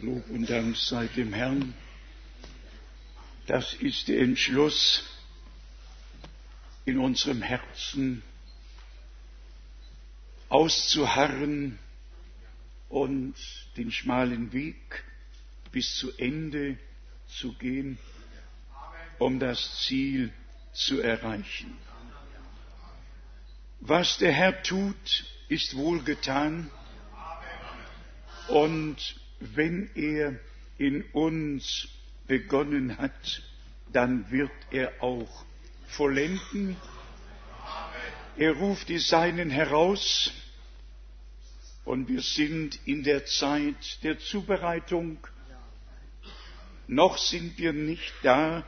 Lob und Dank sei dem Herrn. Das ist der Entschluss in unserem Herzen auszuharren und den schmalen Weg bis zu Ende zu gehen, um das Ziel zu erreichen. Was der Herr tut, ist wohlgetan und wenn er in uns begonnen hat, dann wird er auch vollenden. Er ruft die Seinen heraus und wir sind in der Zeit der Zubereitung. Noch sind wir nicht da,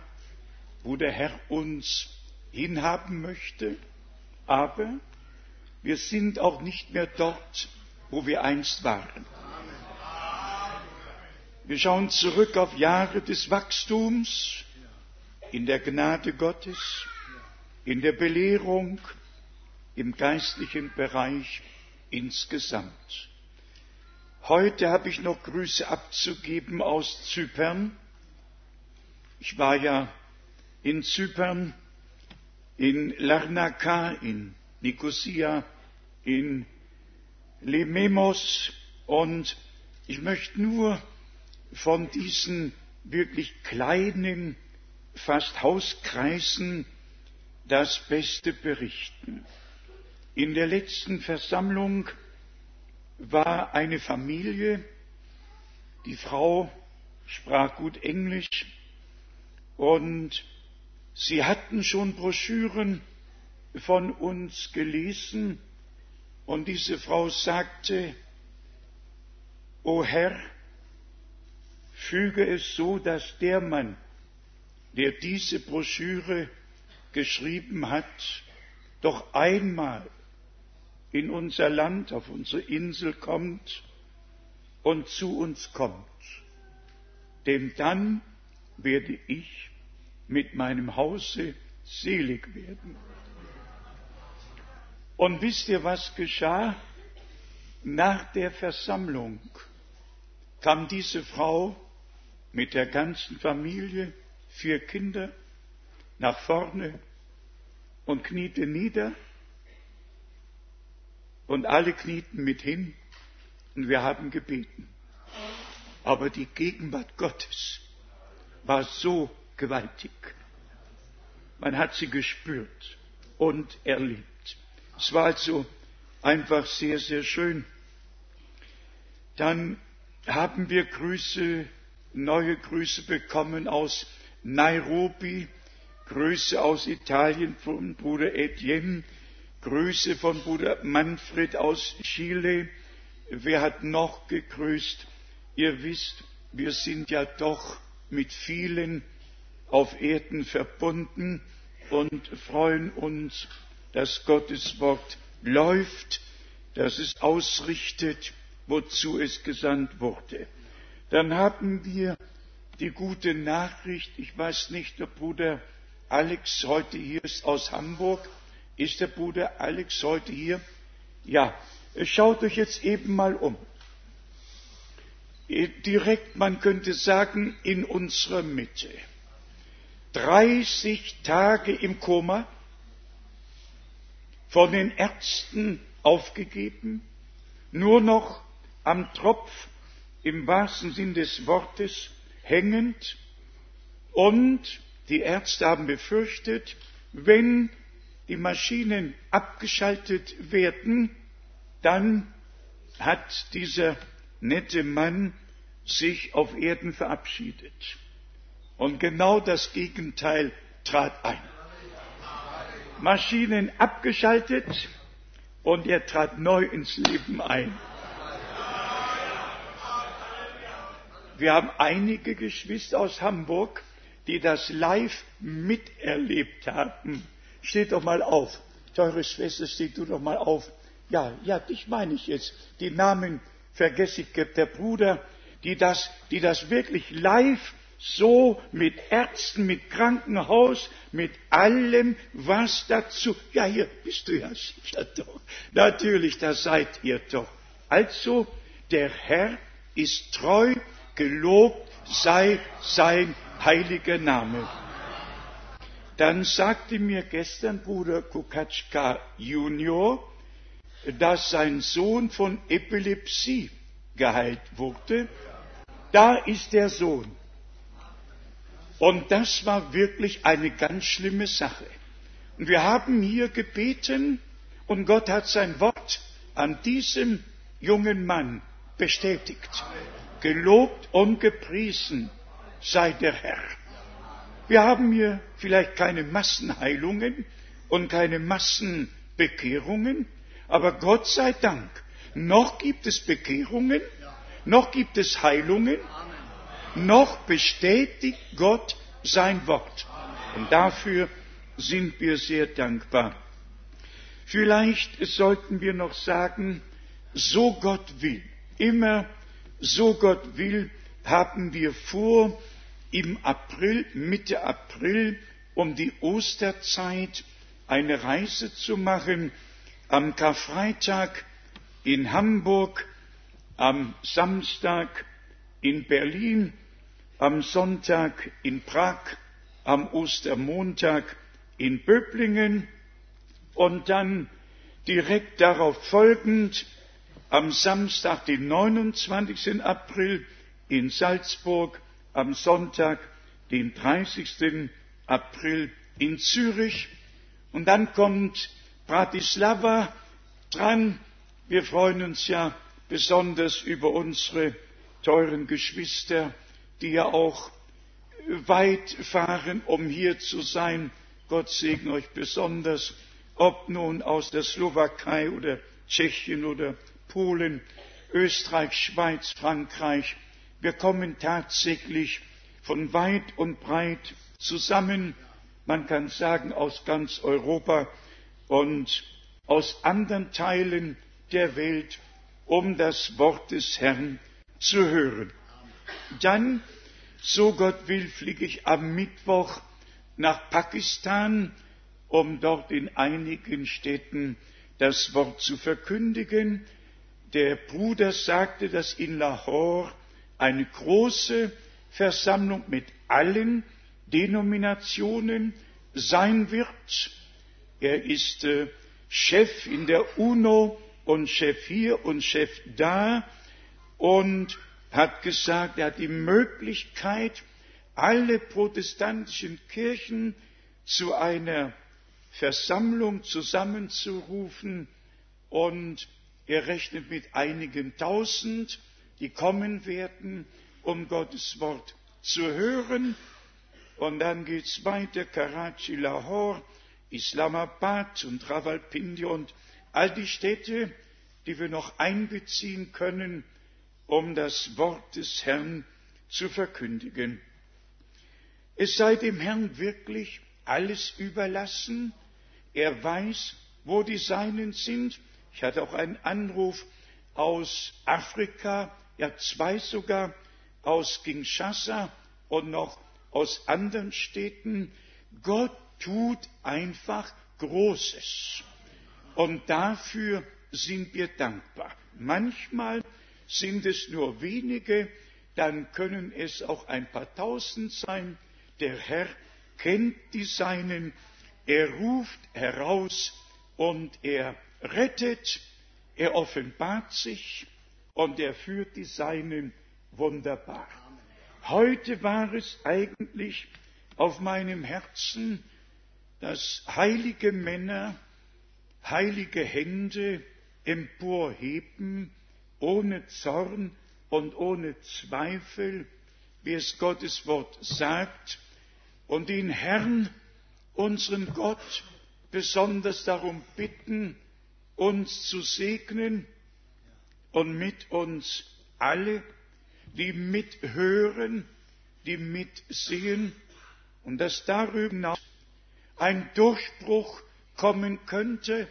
wo der Herr uns hinhaben möchte, aber wir sind auch nicht mehr dort, wo wir einst waren. Wir schauen zurück auf Jahre des Wachstums in der Gnade Gottes, in der Belehrung, im geistlichen Bereich insgesamt. Heute habe ich noch Grüße abzugeben aus Zypern. Ich war ja in Zypern, in Larnaca, in Nicosia, in Lememos und ich möchte nur von diesen wirklich kleinen, fast Hauskreisen das Beste berichten. In der letzten Versammlung war eine Familie, die Frau sprach gut Englisch und sie hatten schon Broschüren von uns gelesen und diese Frau sagte, O Herr, füge es so, dass der Mann, der diese Broschüre geschrieben hat, doch einmal in unser Land, auf unsere Insel kommt und zu uns kommt. Denn dann werde ich mit meinem Hause selig werden. Und wisst ihr, was geschah? Nach der Versammlung kam diese Frau mit der ganzen Familie, vier Kinder, nach vorne und kniete nieder und alle knieten mit hin und wir haben gebeten. Aber die Gegenwart Gottes war so gewaltig. Man hat sie gespürt und erlebt. Es war also einfach sehr, sehr schön. Dann haben wir Grüße neue Grüße bekommen aus Nairobi, Grüße aus Italien von Bruder Etienne, Grüße von Bruder Manfred aus Chile. Wer hat noch gegrüßt? Ihr wisst, wir sind ja doch mit vielen auf Erden verbunden und freuen uns, dass Gottes Wort läuft, dass es ausrichtet, wozu es gesandt wurde. Dann haben wir die gute Nachricht, ich weiß nicht, ob Bruder Alex heute hier ist aus Hamburg. Ist der Bruder Alex heute hier? Ja, schaut euch jetzt eben mal um. Direkt, man könnte sagen, in unserer Mitte. 30 Tage im Koma, von den Ärzten aufgegeben, nur noch am Tropf im wahrsten Sinn des Wortes hängend und die Ärzte haben befürchtet, wenn die Maschinen abgeschaltet werden, dann hat dieser nette Mann sich auf Erden verabschiedet. Und genau das Gegenteil trat ein. Maschinen abgeschaltet und er trat neu ins Leben ein. Wir haben einige Geschwister aus Hamburg, die das live miterlebt haben. Steht doch mal auf. Teure Schwester, steht du doch mal auf. Ja, ja, dich meine ich jetzt. Die Namen vergesse ich, der Bruder, die das, die das wirklich live so mit Ärzten, mit Krankenhaus, mit allem, was dazu. Ja, hier bist du ja sicher doch. Natürlich, da seid ihr doch. Also, der Herr ist treu Gelobt sei sein heiliger Name. Dann sagte mir gestern Bruder Kukatschka Junior, dass sein Sohn von Epilepsie geheilt wurde. Da ist der Sohn. Und das war wirklich eine ganz schlimme Sache. Und wir haben hier gebeten und Gott hat sein Wort an diesem jungen Mann bestätigt. Gelobt und gepriesen sei der Herr. Wir haben hier vielleicht keine Massenheilungen und keine Massenbekehrungen, aber Gott sei Dank, noch gibt es Bekehrungen, noch gibt es Heilungen, noch bestätigt Gott sein Wort. Und dafür sind wir sehr dankbar. Vielleicht sollten wir noch sagen, so Gott will, immer so Gott will, haben wir vor, im April, Mitte April, um die Osterzeit eine Reise zu machen, am Karfreitag in Hamburg, am Samstag in Berlin, am Sonntag in Prag, am Ostermontag in Böblingen und dann direkt darauf folgend am Samstag, den 29. April in Salzburg, am Sonntag, den 30. April in Zürich. Und dann kommt Bratislava dran. Wir freuen uns ja besonders über unsere teuren Geschwister, die ja auch weit fahren, um hier zu sein. Gott segne euch besonders, ob nun aus der Slowakei oder Tschechien oder Polen, Österreich, Schweiz, Frankreich, wir kommen tatsächlich von weit und breit zusammen, man kann sagen aus ganz Europa und aus anderen Teilen der Welt, um das Wort des Herrn zu hören. Dann, so Gott will, fliege ich am Mittwoch nach Pakistan, um dort in einigen Städten das Wort zu verkündigen. Der Bruder sagte, dass in Lahore eine große Versammlung mit allen Denominationen sein wird. Er ist äh, Chef in der UNO und Chef hier und Chef da und hat gesagt, er hat die Möglichkeit, alle protestantischen Kirchen zu einer Versammlung zusammenzurufen und er rechnet mit einigen tausend die kommen werden, um Gottes Wort zu hören. Und dann geht's weiter, Karachi, Lahore, Islamabad und Rawalpindi und all die Städte, die wir noch einbeziehen können, um das Wort des Herrn zu verkündigen. Es sei dem Herrn wirklich alles überlassen. Er weiß, wo die Seinen sind. Ich hatte auch einen Anruf aus Afrika, ja zwei sogar aus Kinshasa und noch aus anderen Städten. Gott tut einfach Großes. Und dafür sind wir dankbar. Manchmal sind es nur wenige, dann können es auch ein paar tausend sein. Der Herr kennt die Seinen, er ruft heraus und er rettet, er offenbart sich, und er führt die Seinen wunderbar. Heute war es eigentlich auf meinem Herzen, dass heilige Männer heilige Hände emporheben, ohne Zorn und ohne Zweifel, wie es Gottes Wort sagt, und den Herrn, unseren Gott, besonders darum bitten, uns zu segnen, und mit uns alle, die mithören, die mitsehen und dass darüber hinaus ein Durchbruch kommen könnte,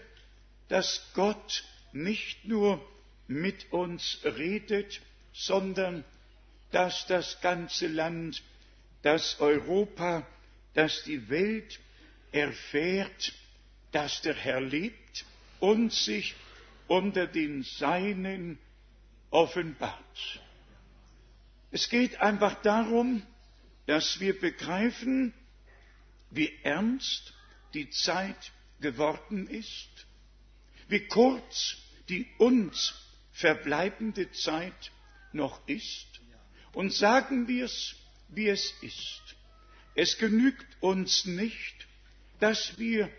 dass Gott nicht nur mit uns redet, sondern dass das ganze Land, das Europa, dass die Welt erfährt, dass der Herr lebt und sich unter den Seinen offenbart. Es geht einfach darum, dass wir begreifen, wie ernst die Zeit geworden ist, wie kurz die uns verbleibende Zeit noch ist, und sagen wir es, wie es ist. Es genügt uns nicht, dass wir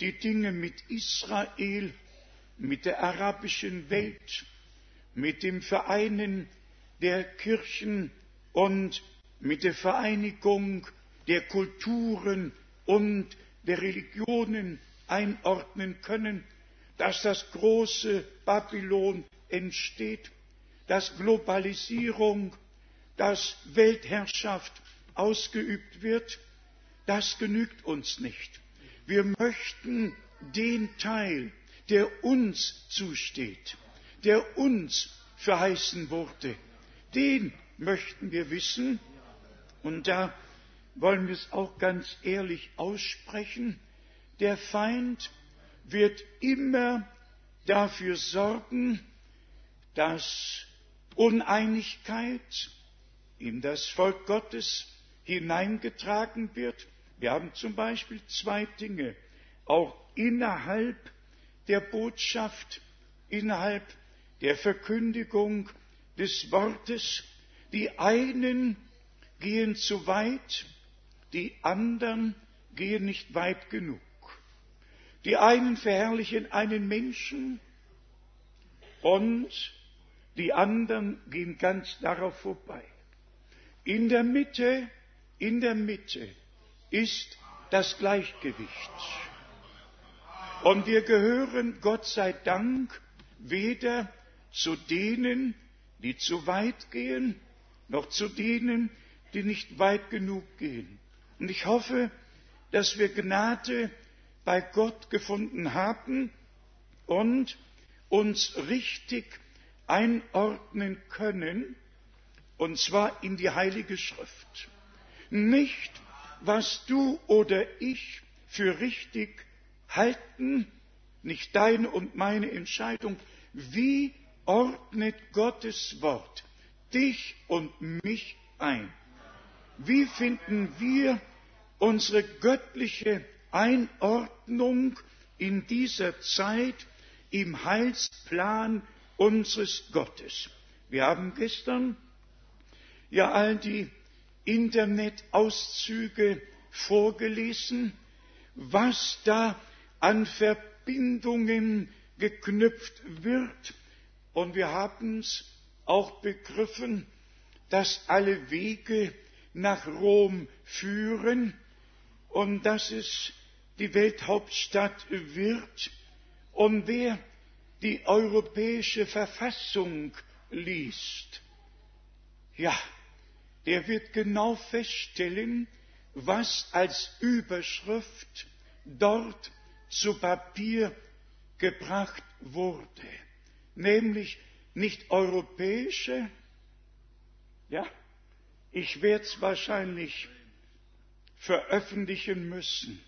die Dinge mit Israel, mit der arabischen Welt, mit dem Vereinen der Kirchen und mit der Vereinigung der Kulturen und der Religionen einordnen können, dass das große Babylon entsteht, dass Globalisierung, dass Weltherrschaft ausgeübt wird, das genügt uns nicht. Wir möchten den Teil, der uns zusteht, der uns verheißen wurde, den möchten wir wissen. Und da wollen wir es auch ganz ehrlich aussprechen. Der Feind wird immer dafür sorgen, dass Uneinigkeit in das Volk Gottes hineingetragen wird. Wir haben zum Beispiel zwei Dinge, auch innerhalb der Botschaft, innerhalb der Verkündigung des Wortes. Die einen gehen zu weit, die anderen gehen nicht weit genug. Die einen verherrlichen einen Menschen und die anderen gehen ganz darauf vorbei. In der Mitte, in der Mitte ist das Gleichgewicht. Und wir gehören, Gott sei Dank, weder zu denen, die zu weit gehen, noch zu denen, die nicht weit genug gehen. Und ich hoffe, dass wir Gnade bei Gott gefunden haben und uns richtig einordnen können, und zwar in die Heilige Schrift. Nicht, was du oder ich für richtig halten, nicht deine und meine Entscheidung, wie ordnet Gottes Wort dich und mich ein? Wie finden wir unsere göttliche Einordnung in dieser Zeit im Heilsplan unseres Gottes? Wir haben gestern ja all die Internetauszüge vorgelesen, was da an Verbindungen geknüpft wird. Und wir haben es auch begriffen, dass alle Wege nach Rom führen und dass es die Welthauptstadt wird. Und wer die europäische Verfassung liest, ja, der wird genau feststellen, was als Überschrift dort zu Papier gebracht wurde, nämlich nicht europäische, ja, ich werde es wahrscheinlich veröffentlichen müssen,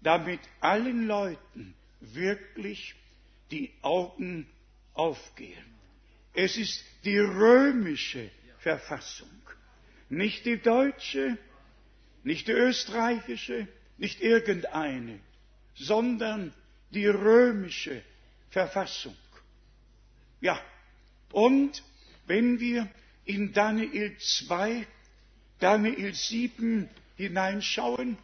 damit allen Leuten wirklich die Augen aufgehen. Es ist die römische Verfassung, nicht die deutsche, nicht die österreichische, nicht irgendeine, sondern die römische Verfassung. Ja, und wenn wir in Daniel 2, Daniel 7 hineinschauen,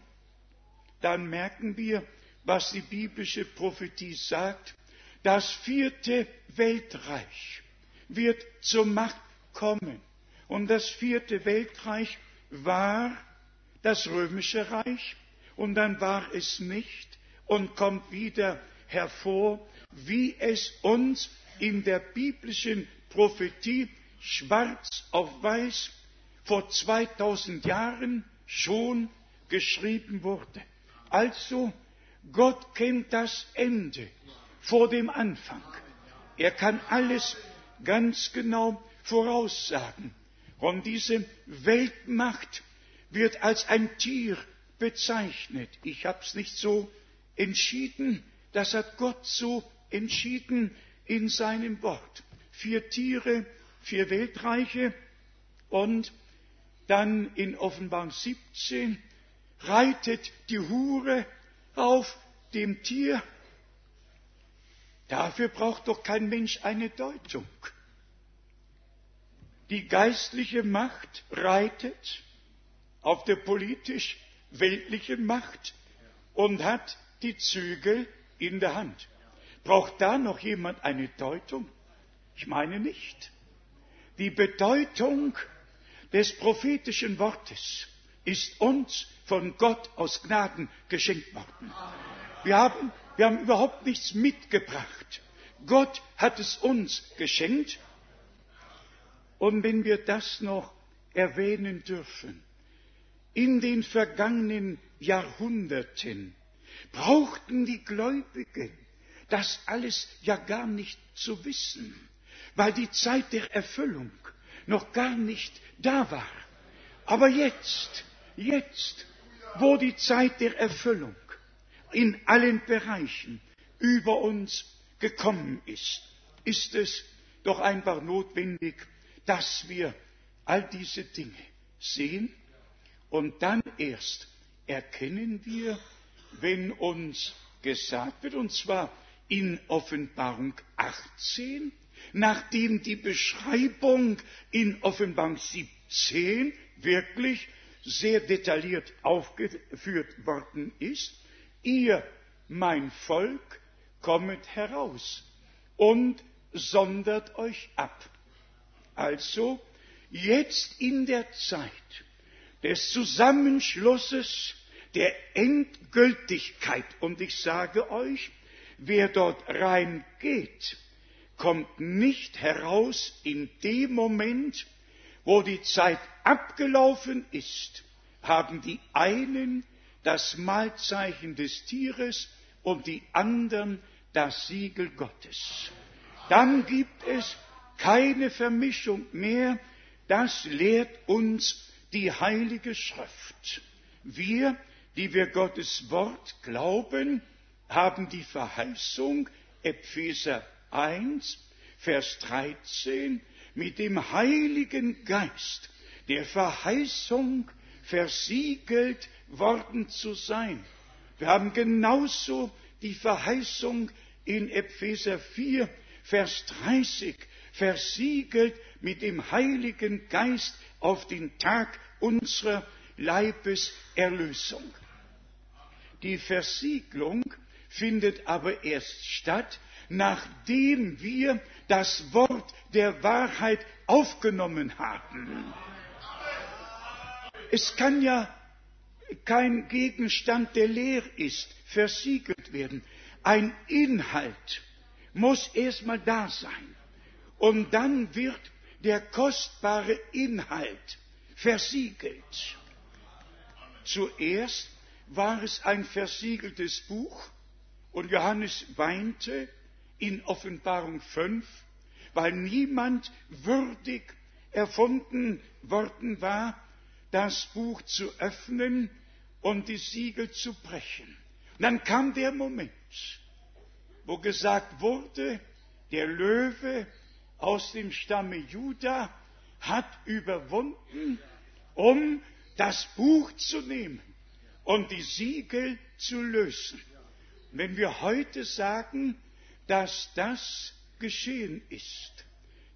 dann merken wir, was die biblische Prophetie sagt. Das vierte Weltreich wird zur Macht kommen. Und das vierte Weltreich war das römische Reich und dann war es nicht und kommt wieder hervor, wie es uns in der biblischen Prophetie schwarz auf weiß vor 2000 Jahren schon geschrieben wurde. Also, Gott kennt das Ende vor dem Anfang. Er kann alles ganz genau voraussagen. Und diese Weltmacht wird als ein Tier bezeichnet. Ich habe es nicht so entschieden, das hat Gott so entschieden in seinem Wort. Vier Tiere, vier Weltreiche, Und dann in Offenbarung 17 reitet die Hure auf dem Tier. Dafür braucht doch kein Mensch eine Deutung. Die geistliche Macht reitet auf der politisch-weltlichen Macht und hat die Zügel in der Hand. Braucht da noch jemand eine Deutung? Ich meine nicht. Die Bedeutung des prophetischen Wortes ist uns von Gott aus Gnaden geschenkt worden. Wir haben, wir haben überhaupt nichts mitgebracht. Gott hat es uns geschenkt. Und wenn wir das noch erwähnen dürfen, in den vergangenen Jahrhunderten brauchten die Gläubigen das alles ja gar nicht zu wissen, weil die Zeit der Erfüllung noch gar nicht da war. Aber jetzt, jetzt, wo die Zeit der Erfüllung in allen Bereichen über uns gekommen ist, ist es doch einfach notwendig, dass wir all diese Dinge sehen und dann erst erkennen wir, wenn uns gesagt wird, und zwar in Offenbarung 18, nachdem die Beschreibung in Offenbarung 17 wirklich sehr detailliert aufgeführt worden ist, ihr, mein Volk, kommet heraus und sondert euch ab. Also jetzt in der Zeit des Zusammenschlusses der Endgültigkeit, und ich sage euch, wer dort reingeht, kommt nicht heraus in dem Moment, wo die Zeit abgelaufen ist, haben die einen das Mahlzeichen des Tieres und die anderen das Siegel Gottes. Dann gibt es keine Vermischung mehr, das lehrt uns die Heilige Schrift. Wir, die wir Gottes Wort glauben, haben die Verheißung, Epheser 1, Vers 13, mit dem Heiligen Geist der Verheißung versiegelt worden zu sein. Wir haben genauso die Verheißung in Epheser 4, Vers 30, versiegelt mit dem Heiligen Geist auf den Tag unserer Leibeserlösung. Die Versiegelung findet aber erst statt, nachdem wir das Wort der Wahrheit aufgenommen haben. Es kann ja kein Gegenstand, der leer ist, versiegelt werden. Ein Inhalt muss erstmal da sein. Und dann wird der kostbare Inhalt versiegelt. Zuerst war es ein versiegeltes Buch und Johannes weinte in Offenbarung 5, weil niemand würdig erfunden worden war, das Buch zu öffnen und die Siegel zu brechen. Und dann kam der Moment, wo gesagt wurde, der Löwe aus dem Stamme Juda hat überwunden, um das Buch zu nehmen und die Siegel zu lösen. Wenn wir heute sagen, dass das geschehen ist,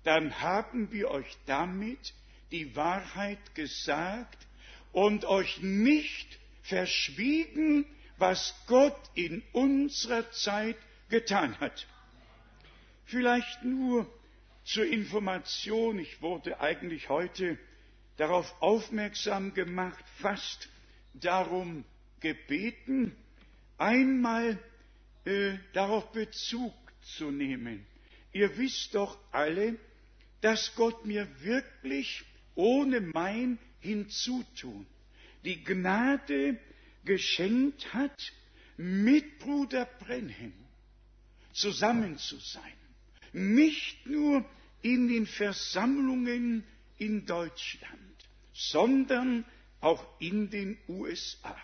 dann haben wir euch damit die Wahrheit gesagt und euch nicht verschwiegen, was Gott in unserer Zeit getan hat. Vielleicht nur zur Information, ich wurde eigentlich heute darauf aufmerksam gemacht, fast darum gebeten, einmal äh, darauf Bezug zu nehmen. Ihr wisst doch alle, dass Gott mir wirklich ohne mein Hinzutun die Gnade geschenkt hat, mit Bruder Brenhem zusammen zu sein. Nicht nur in den Versammlungen in Deutschland, sondern auch in den USA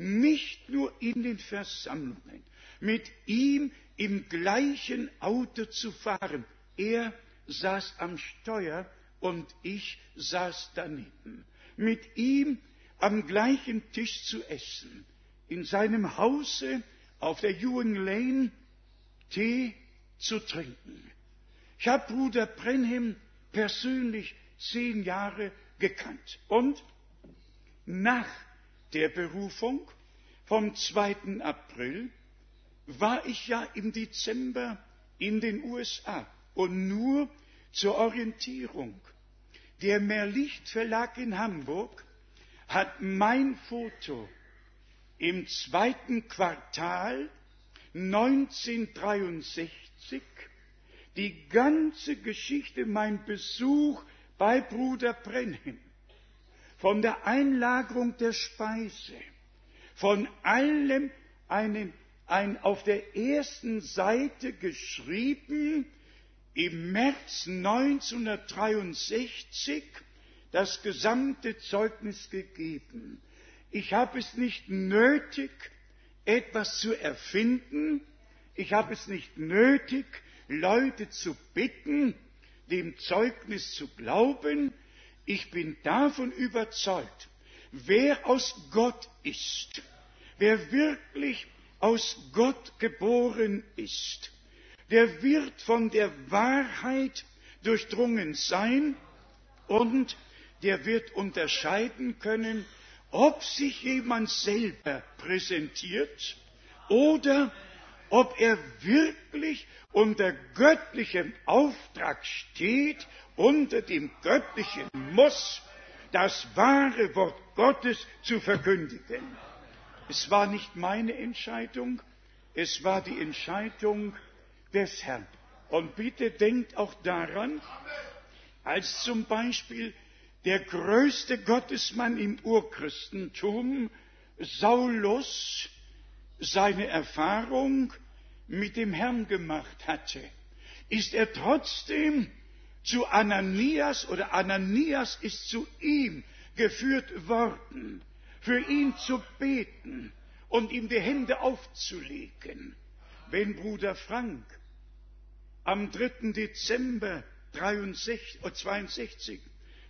nicht nur in den Versammlungen, mit ihm im gleichen Auto zu fahren. Er saß am Steuer und ich saß daneben, mit ihm am gleichen Tisch zu essen, in seinem Hause auf der Ewing Lane Tee zu trinken. Ich habe Bruder Brenham persönlich zehn Jahre gekannt. Und nach der Berufung vom 2. April war ich ja im Dezember in den USA und nur zur Orientierung. Der Mehrlicht Verlag in Hamburg hat mein Foto im zweiten Quartal 1963 die ganze Geschichte, mein Besuch bei Bruder Brenhem, von der Einlagerung der Speise, von allem einen, ein auf der ersten Seite geschrieben, im März 1963 das gesamte Zeugnis gegeben. Ich habe es nicht nötig, etwas zu erfinden. Ich habe es nicht nötig, Leute zu bitten, dem Zeugnis zu glauben. Ich bin davon überzeugt, wer aus Gott ist, wer wirklich aus Gott geboren ist, der wird von der Wahrheit durchdrungen sein und der wird unterscheiden können, ob sich jemand selber präsentiert oder ob er wirklich unter göttlichem Auftrag steht, unter dem göttlichen Muss, das wahre Wort Gottes zu verkündigen. Es war nicht meine Entscheidung, es war die Entscheidung des Herrn. Und bitte denkt auch daran, als zum Beispiel der größte Gottesmann im Urchristentum, Saulus, seine Erfahrung mit dem Herrn gemacht hatte, ist er trotzdem zu Ananias oder Ananias ist zu ihm geführt worden, für ihn zu beten und ihm die Hände aufzulegen. Wenn Bruder Frank am 3. Dezember 63, 62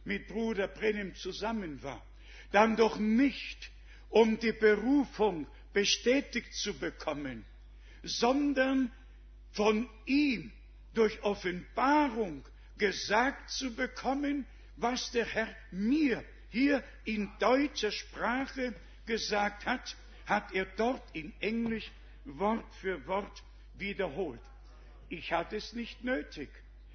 mit Bruder Brennim zusammen war, dann doch nicht, um die Berufung bestätigt zu bekommen, sondern von ihm durch Offenbarung gesagt zu bekommen, was der Herr mir hier in deutscher Sprache gesagt hat, hat er dort in Englisch Wort für Wort wiederholt. Ich hatte es nicht nötig,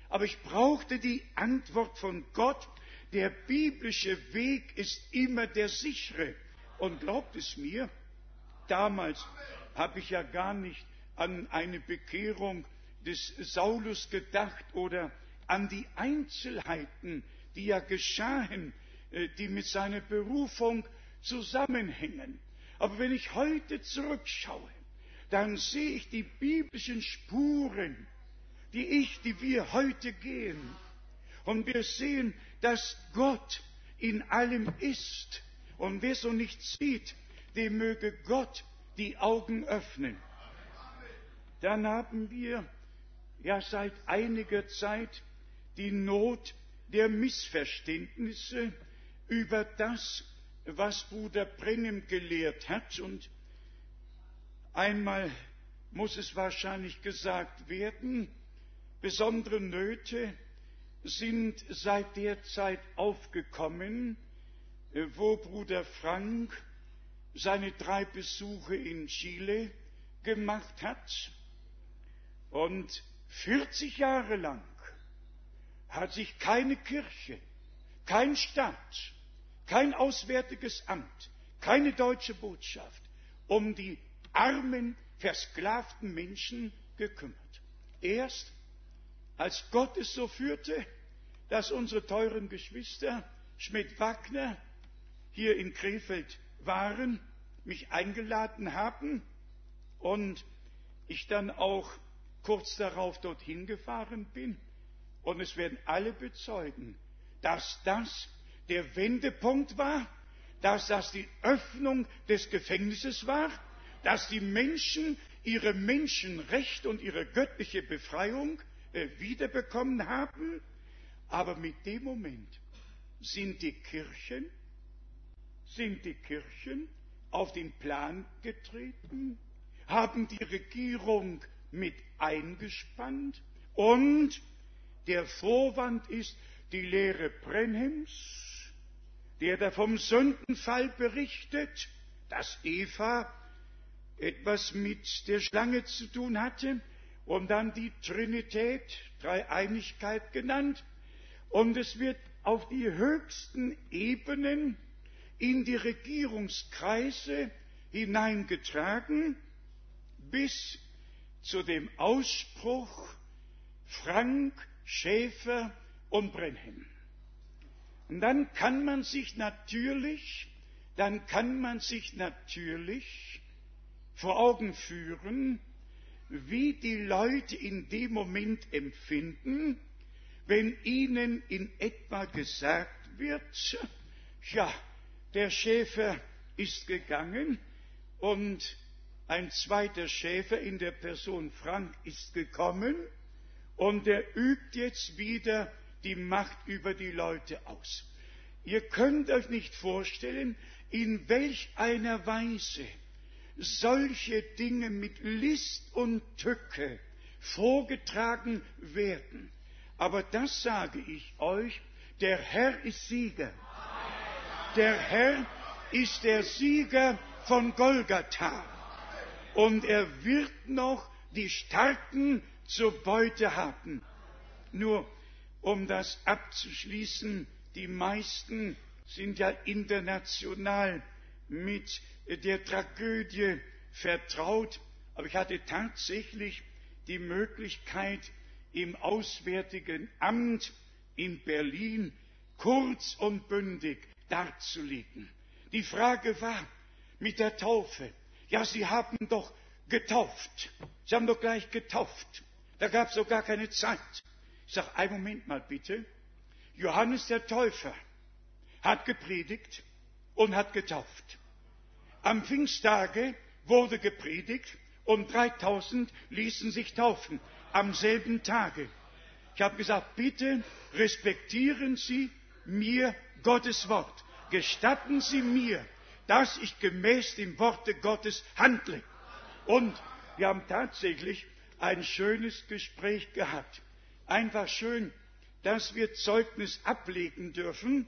aber ich brauchte die Antwort von Gott. Der biblische Weg ist immer der sichere. Und glaubt es mir, damals habe ich ja gar nicht an eine Bekehrung des Saulus gedacht oder an die Einzelheiten, die ja geschahen, äh, die mit seiner Berufung zusammenhängen. Aber wenn ich heute zurückschaue, dann sehe ich die biblischen Spuren, die ich, die wir heute gehen. Und wir sehen, dass Gott in allem ist. Und wer so nicht sieht, dem möge Gott die Augen öffnen. Dann haben wir ja seit einiger Zeit die Not der Missverständnisse über das, was Bruder Brennem gelehrt hat. Und einmal muss es wahrscheinlich gesagt werden, besondere Nöte sind seit der Zeit aufgekommen, wo Bruder Frank seine drei Besuche in Chile gemacht hat. Und 40 Jahre lang hat sich keine Kirche, kein Staat, kein auswärtiges Amt, keine deutsche Botschaft um die armen, versklavten Menschen gekümmert. Erst als Gott es so führte, dass unsere teuren Geschwister Schmidt-Wagner hier in Krefeld waren, mich eingeladen haben und ich dann auch kurz darauf dorthin gefahren bin. Und es werden alle bezeugen, dass das der Wendepunkt war, dass das die Öffnung des Gefängnisses war, dass die Menschen ihre Menschenrecht und ihre göttliche Befreiung äh, wiederbekommen haben. Aber mit dem Moment sind die Kirchen, sind die Kirchen auf den Plan getreten, haben die Regierung mit eingespannt und der Vorwand ist die Lehre Brenhems, der da vom Sündenfall berichtet, dass Eva etwas mit der Schlange zu tun hatte und dann die Trinität, Dreieinigkeit genannt. Und es wird auf die höchsten Ebenen in die Regierungskreise hineingetragen, bis zu dem Ausspruch Frank, Schäfer und Brenhem. Und dann kann man sich natürlich, dann kann man sich natürlich vor Augen führen, wie die Leute in dem Moment empfinden, wenn ihnen in etwa gesagt wird, ja, der Schäfer ist gegangen und ein zweiter Schäfer in der Person Frank ist gekommen und er übt jetzt wieder die Macht über die Leute aus. Ihr könnt euch nicht vorstellen, in welch einer Weise solche Dinge mit List und Tücke vorgetragen werden. Aber das sage ich euch, der Herr ist Sieger. Der Herr ist der Sieger von Golgatha. Und er wird noch die Starken zur Beute haben. Nur um das abzuschließen, die meisten sind ja international mit der Tragödie vertraut, aber ich hatte tatsächlich die Möglichkeit, im Auswärtigen Amt in Berlin kurz und bündig darzulegen. Die Frage war mit der Taufe, ja, Sie haben doch getauft. Sie haben doch gleich getauft. Da gab es doch gar keine Zeit. Ich sage, einen Moment mal bitte. Johannes der Täufer hat gepredigt und hat getauft. Am Pfingsttage wurde gepredigt und 3000 ließen sich taufen am selben Tage. Ich habe gesagt, bitte respektieren Sie mir Gottes Wort. Gestatten Sie mir, dass ich gemäß dem Worte Gottes handle. Und wir haben tatsächlich ein schönes Gespräch gehabt. Einfach schön, dass wir Zeugnis ablegen dürfen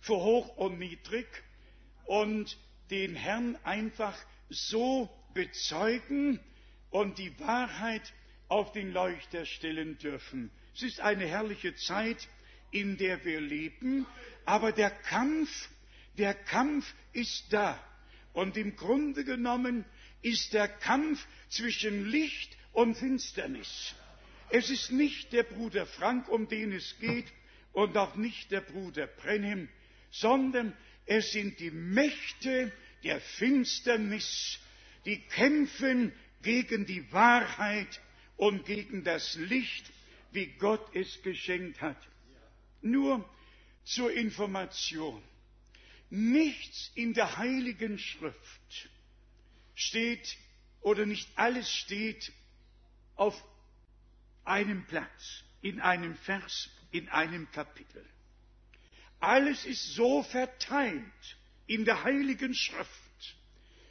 für hoch und niedrig und den Herrn einfach so bezeugen und die Wahrheit auf den Leuchter stellen dürfen. Es ist eine herrliche Zeit, in der wir leben, aber der Kampf, der Kampf ist da. Und im Grunde genommen ist der Kampf zwischen Licht und Finsternis. Es ist nicht der Bruder Frank, um den es geht, und auch nicht der Bruder Brenhem, sondern es sind die Mächte der Finsternis, die kämpfen gegen die Wahrheit und gegen das Licht, wie Gott es geschenkt hat. Nur zur Information. Nichts in der Heiligen Schrift steht oder nicht alles steht auf einem Platz, in einem Vers, in einem Kapitel. Alles ist so verteilt in der Heiligen Schrift,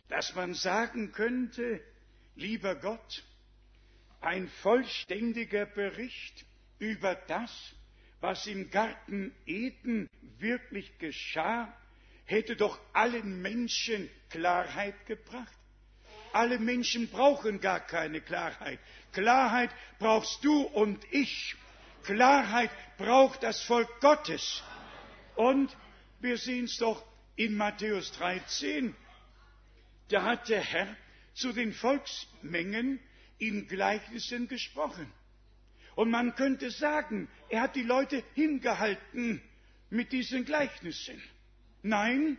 dass man sagen könnte, lieber Gott, ein vollständiger Bericht über das, was im Garten Eden wirklich geschah, hätte doch allen Menschen Klarheit gebracht. Alle Menschen brauchen gar keine Klarheit. Klarheit brauchst du und ich. Klarheit braucht das Volk Gottes. Und wir sehen es doch in Matthäus 13. Da hat der Herr zu den Volksmengen in Gleichnissen gesprochen. Und man könnte sagen, er hat die Leute hingehalten mit diesen Gleichnissen. Nein,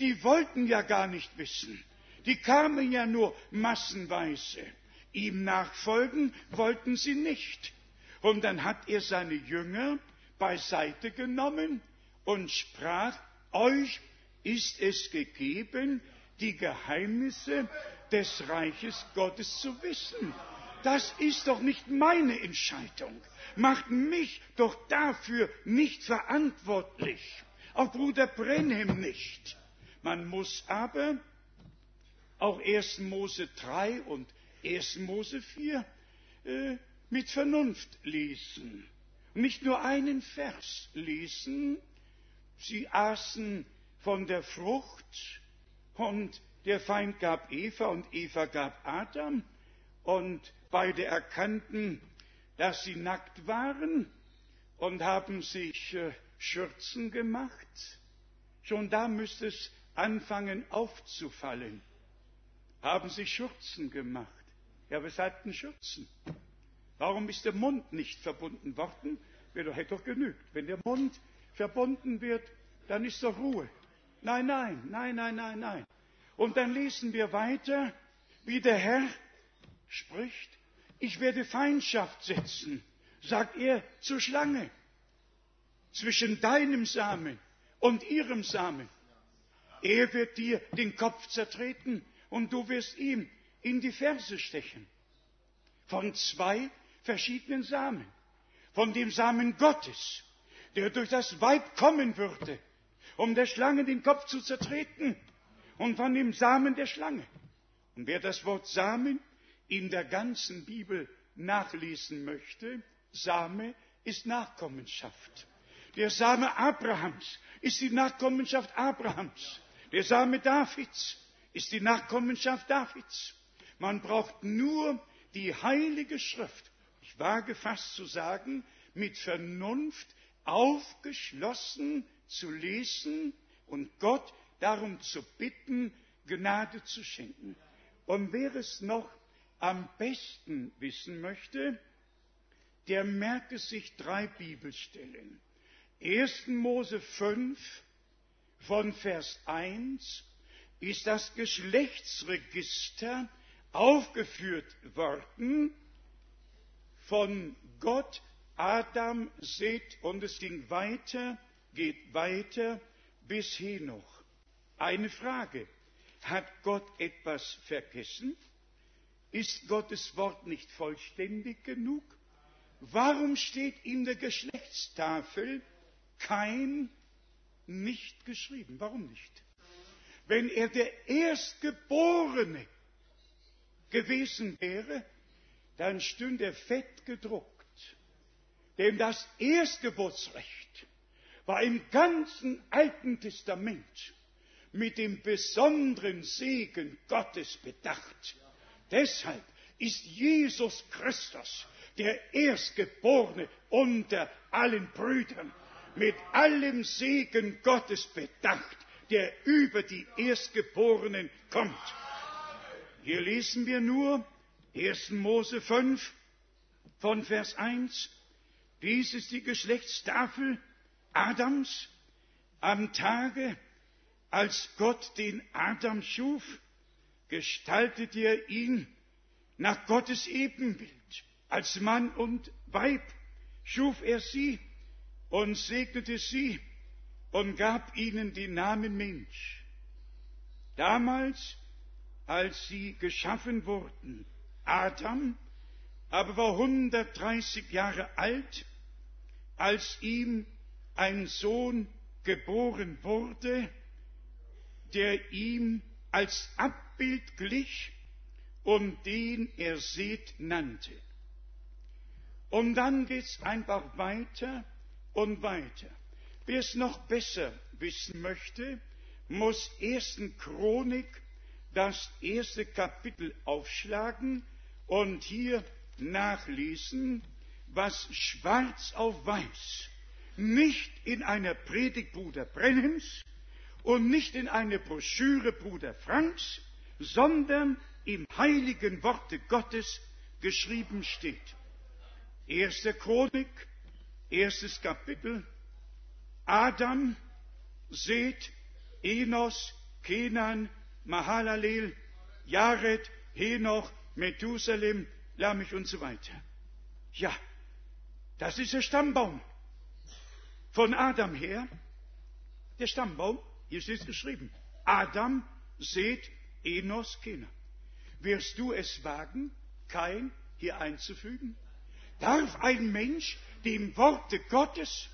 die wollten ja gar nicht wissen. Die kamen ja nur massenweise. Ihm nachfolgen wollten sie nicht. Und dann hat er seine Jünger beiseite genommen und sprach, euch ist es gegeben, die Geheimnisse des Reiches Gottes zu wissen. Das ist doch nicht meine Entscheidung. Macht mich doch dafür nicht verantwortlich. Auch Bruder Brenhem nicht. Man muss aber auch 1. Mose 3 und 1. Mose 4 äh, mit Vernunft lesen. Nicht nur einen Vers lesen. Sie aßen von der Frucht und der Feind gab Eva und Eva gab Adam und beide erkannten, dass sie nackt waren und haben sich äh, Schürzen gemacht. Schon da müsste es anfangen aufzufallen. Haben sie Schürzen gemacht. Ja, weshalb denn Schürzen? Warum ist der Mund nicht verbunden worden? Wäre hätte doch genügt. Wenn der Mund verbunden wird, dann ist doch Ruhe. Nein, nein, nein, nein, nein, nein. Und dann lesen wir weiter, wie der Herr spricht, ich werde Feindschaft setzen, sagt er zur Schlange, zwischen deinem Samen und ihrem Samen. Er wird dir den Kopf zertreten und du wirst ihm in die Ferse stechen. Von zwei verschiedenen Samen. Von dem Samen Gottes, der durch das Weib kommen würde, um der Schlange den Kopf zu zertreten. Und von dem Samen der Schlange. Und wer das Wort Samen in der ganzen Bibel nachlesen möchte, Same ist Nachkommenschaft. Der Same Abrahams ist die Nachkommenschaft Abrahams. Der Same Davids ist die Nachkommenschaft Davids. Man braucht nur die Heilige Schrift, ich wage fast zu sagen, mit Vernunft aufgeschlossen zu lesen und Gott darum zu bitten, Gnade zu schenken. Und wer es noch am besten wissen möchte, der merke sich drei Bibelstellen. 1. Mose 5 von Vers 1 ist das Geschlechtsregister aufgeführt worden von Gott, Adam, Seth und es ging weiter, geht weiter bis Henoch. Eine Frage. Hat Gott etwas vergessen? Ist Gottes Wort nicht vollständig genug? Warum steht in der Geschlechtstafel kein nicht geschrieben? Warum nicht? Wenn er der Erstgeborene gewesen wäre, dann stünde er fett gedruckt. Denn das Erstgeburtsrecht war im ganzen Alten Testament mit dem besonderen Segen Gottes bedacht. Deshalb ist Jesus Christus der Erstgeborene unter allen Brüdern mit allem Segen Gottes bedacht, der über die Erstgeborenen kommt. Hier lesen wir nur 1. Mose 5 von Vers 1. Dies ist die Geschlechtstafel Adams am Tage, als Gott den Adam schuf gestaltet er ihn nach Gottes Ebenbild. Als Mann und Weib schuf er sie und segnete sie und gab ihnen den Namen Mensch. Damals, als sie geschaffen wurden, Adam aber war 130 Jahre alt, als ihm ein Sohn geboren wurde, der ihm als Abbild glich und den er Seth nannte. Und dann geht's einfach weiter und weiter. Wer es noch besser wissen möchte, muss ersten Chronik das erste Kapitel aufschlagen und hier nachlesen, was schwarz auf weiß nicht in einer Predigt Bruder Brennems, und nicht in eine Broschüre Bruder Franks, sondern im heiligen Worte Gottes geschrieben steht. Erste Chronik, erstes Kapitel, Adam, Seth, Enos, Kenan, Mahalalel, Jared, Henoch, Methusalem, Lamech und so weiter. Ja, das ist der Stammbaum. Von Adam her, der Stammbaum hier steht es geschrieben. Adam, Seth, Enos, Kenan. Wirst du es wagen, kein hier einzufügen? Darf ein Mensch dem Worte Gottes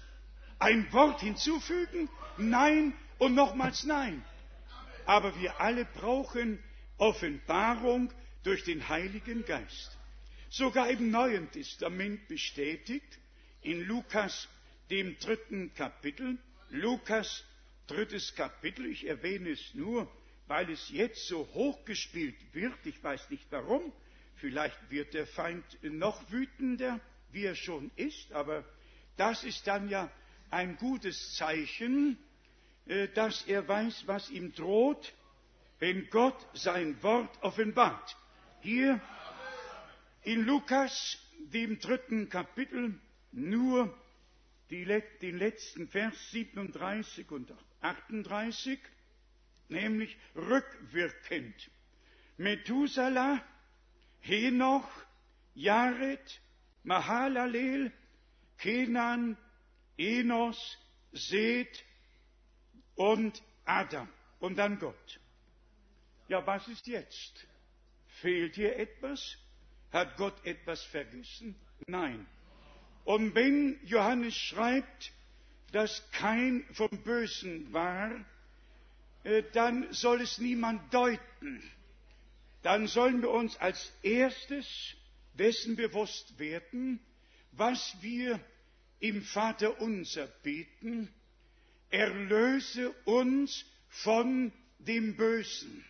ein Wort hinzufügen? Nein und nochmals nein. Aber wir alle brauchen Offenbarung durch den Heiligen Geist. Sogar im Neuen Testament bestätigt in Lukas dem dritten Kapitel, Lukas drittes Kapitel, ich erwähne es nur, weil es jetzt so hochgespielt wird, ich weiß nicht warum, vielleicht wird der Feind noch wütender, wie er schon ist, aber das ist dann ja ein gutes Zeichen, äh, dass er weiß, was ihm droht, wenn Gott sein Wort offenbart. Hier in Lukas, dem dritten Kapitel, nur die, den letzten Vers 37 und 38, nämlich rückwirkend. Methuselah, Henoch, Jared, Mahalalel, Kenan, Enos, Seth und Adam und dann Gott. Ja, was ist jetzt? Fehlt hier etwas? Hat Gott etwas vergessen? Nein. Und wenn Johannes schreibt, dass kein vom Bösen war, dann soll es niemand deuten. Dann sollen wir uns als erstes dessen bewusst werden, was wir im Vater unser beten, erlöse uns von dem Bösen.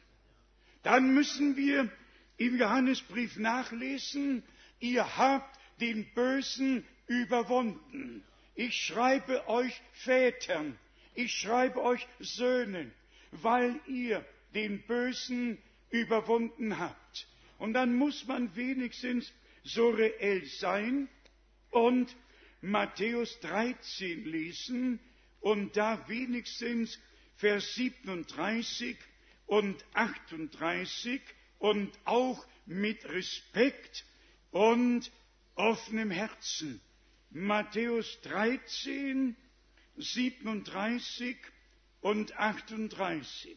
Dann müssen wir im Johannesbrief nachlesen, ihr habt den Bösen überwunden. Ich schreibe euch Vätern, ich schreibe euch Söhnen, weil ihr den Bösen überwunden habt. Und dann muss man wenigstens so reell sein und Matthäus 13 lesen und da wenigstens Vers 37 und 38 und auch mit Respekt und offenem Herzen. Matthäus 13, 37 und 38.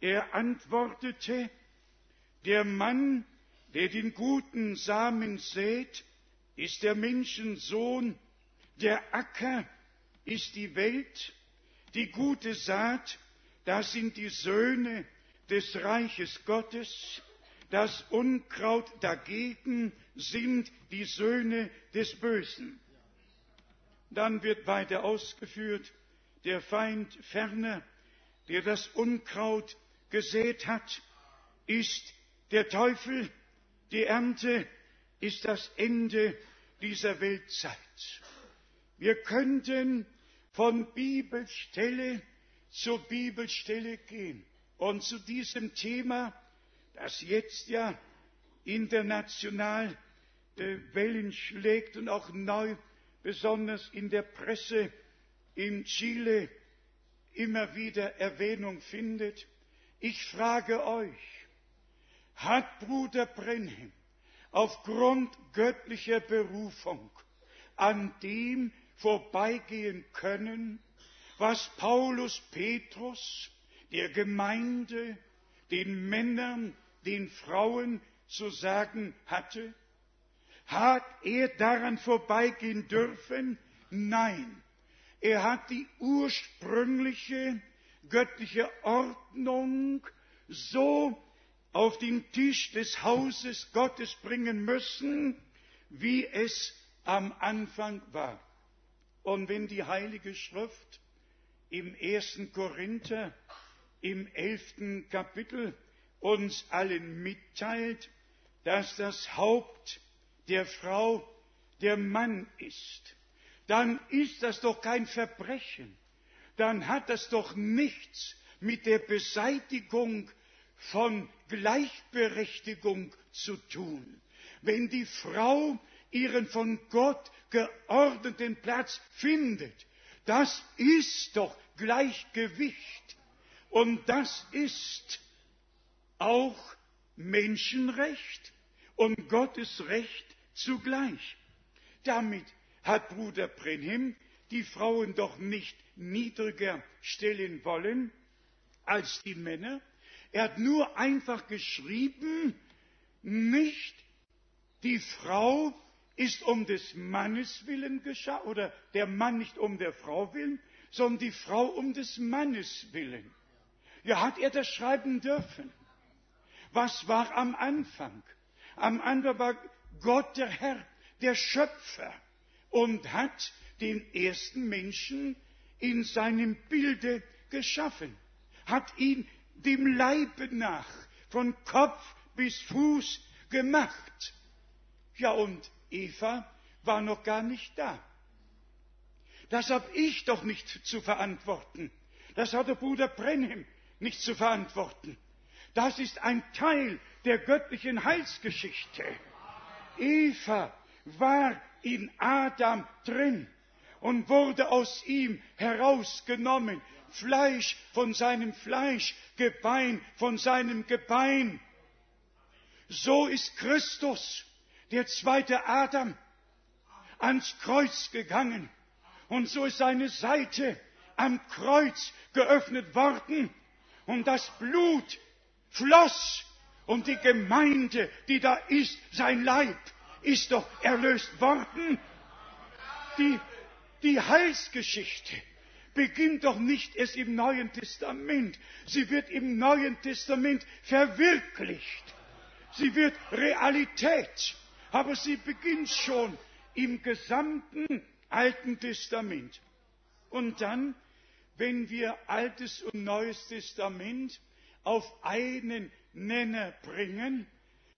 Er antwortete, der Mann, der den guten Samen sät, ist der Menschensohn, der Acker ist die Welt, die gute Saat, das sind die Söhne des Reiches Gottes, das Unkraut dagegen sind die Söhne des Bösen. Dann wird weiter ausgeführt, der Feind ferner, der das Unkraut gesät hat, ist der Teufel, die Ernte ist das Ende dieser Weltzeit. Wir könnten von Bibelstelle zu Bibelstelle gehen und zu diesem Thema, das jetzt ja international äh, Wellen schlägt und auch neu besonders in der Presse in Chile immer wieder Erwähnung findet. Ich frage euch, hat Bruder Brenhem aufgrund göttlicher Berufung an dem vorbeigehen können, was Paulus Petrus der Gemeinde, den Männern, den Frauen zu sagen hatte? Hat er daran vorbeigehen dürfen? Nein. Er hat die ursprüngliche göttliche Ordnung so auf den Tisch des Hauses Gottes bringen müssen, wie es am Anfang war. Und wenn die Heilige Schrift im ersten Korinther im elften Kapitel uns allen mitteilt, dass das Haupt der Frau der Mann ist, dann ist das doch kein Verbrechen. Dann hat das doch nichts mit der Beseitigung von Gleichberechtigung zu tun. Wenn die Frau ihren von Gott geordneten Platz findet, das ist doch Gleichgewicht. Und das ist auch Menschenrecht und Gottes Recht zugleich. Damit hat Bruder Brenhem die Frauen doch nicht niedriger stellen wollen als die Männer. Er hat nur einfach geschrieben, nicht Die Frau ist um des Mannes willen geschaffen, oder der Mann nicht um der Frau willen, sondern die Frau um des Mannes willen. Ja, hat er das schreiben dürfen? Was war am Anfang? Am Anfang war Gott der Herr, der Schöpfer und hat den ersten Menschen in seinem Bilde geschaffen, hat ihn dem Leibe nach von Kopf bis Fuß gemacht. Ja, und Eva war noch gar nicht da. Das habe ich doch nicht zu verantworten. Das hat der Bruder Brenhem nicht zu verantworten. Das ist ein Teil der göttlichen Heilsgeschichte. Eva war in Adam drin und wurde aus ihm herausgenommen. Fleisch von seinem Fleisch, Gebein von seinem Gebein. So ist Christus, der zweite Adam, ans Kreuz gegangen. Und so ist seine Seite am Kreuz geöffnet worden. Und das Blut floss. Und die Gemeinde, die da ist, sein Leib, ist doch erlöst worden. Die, die Heilsgeschichte beginnt doch nicht erst im Neuen Testament. Sie wird im Neuen Testament verwirklicht. Sie wird Realität. Aber sie beginnt schon im gesamten Alten Testament. Und dann, wenn wir Altes und Neues Testament auf einen Nenner bringen,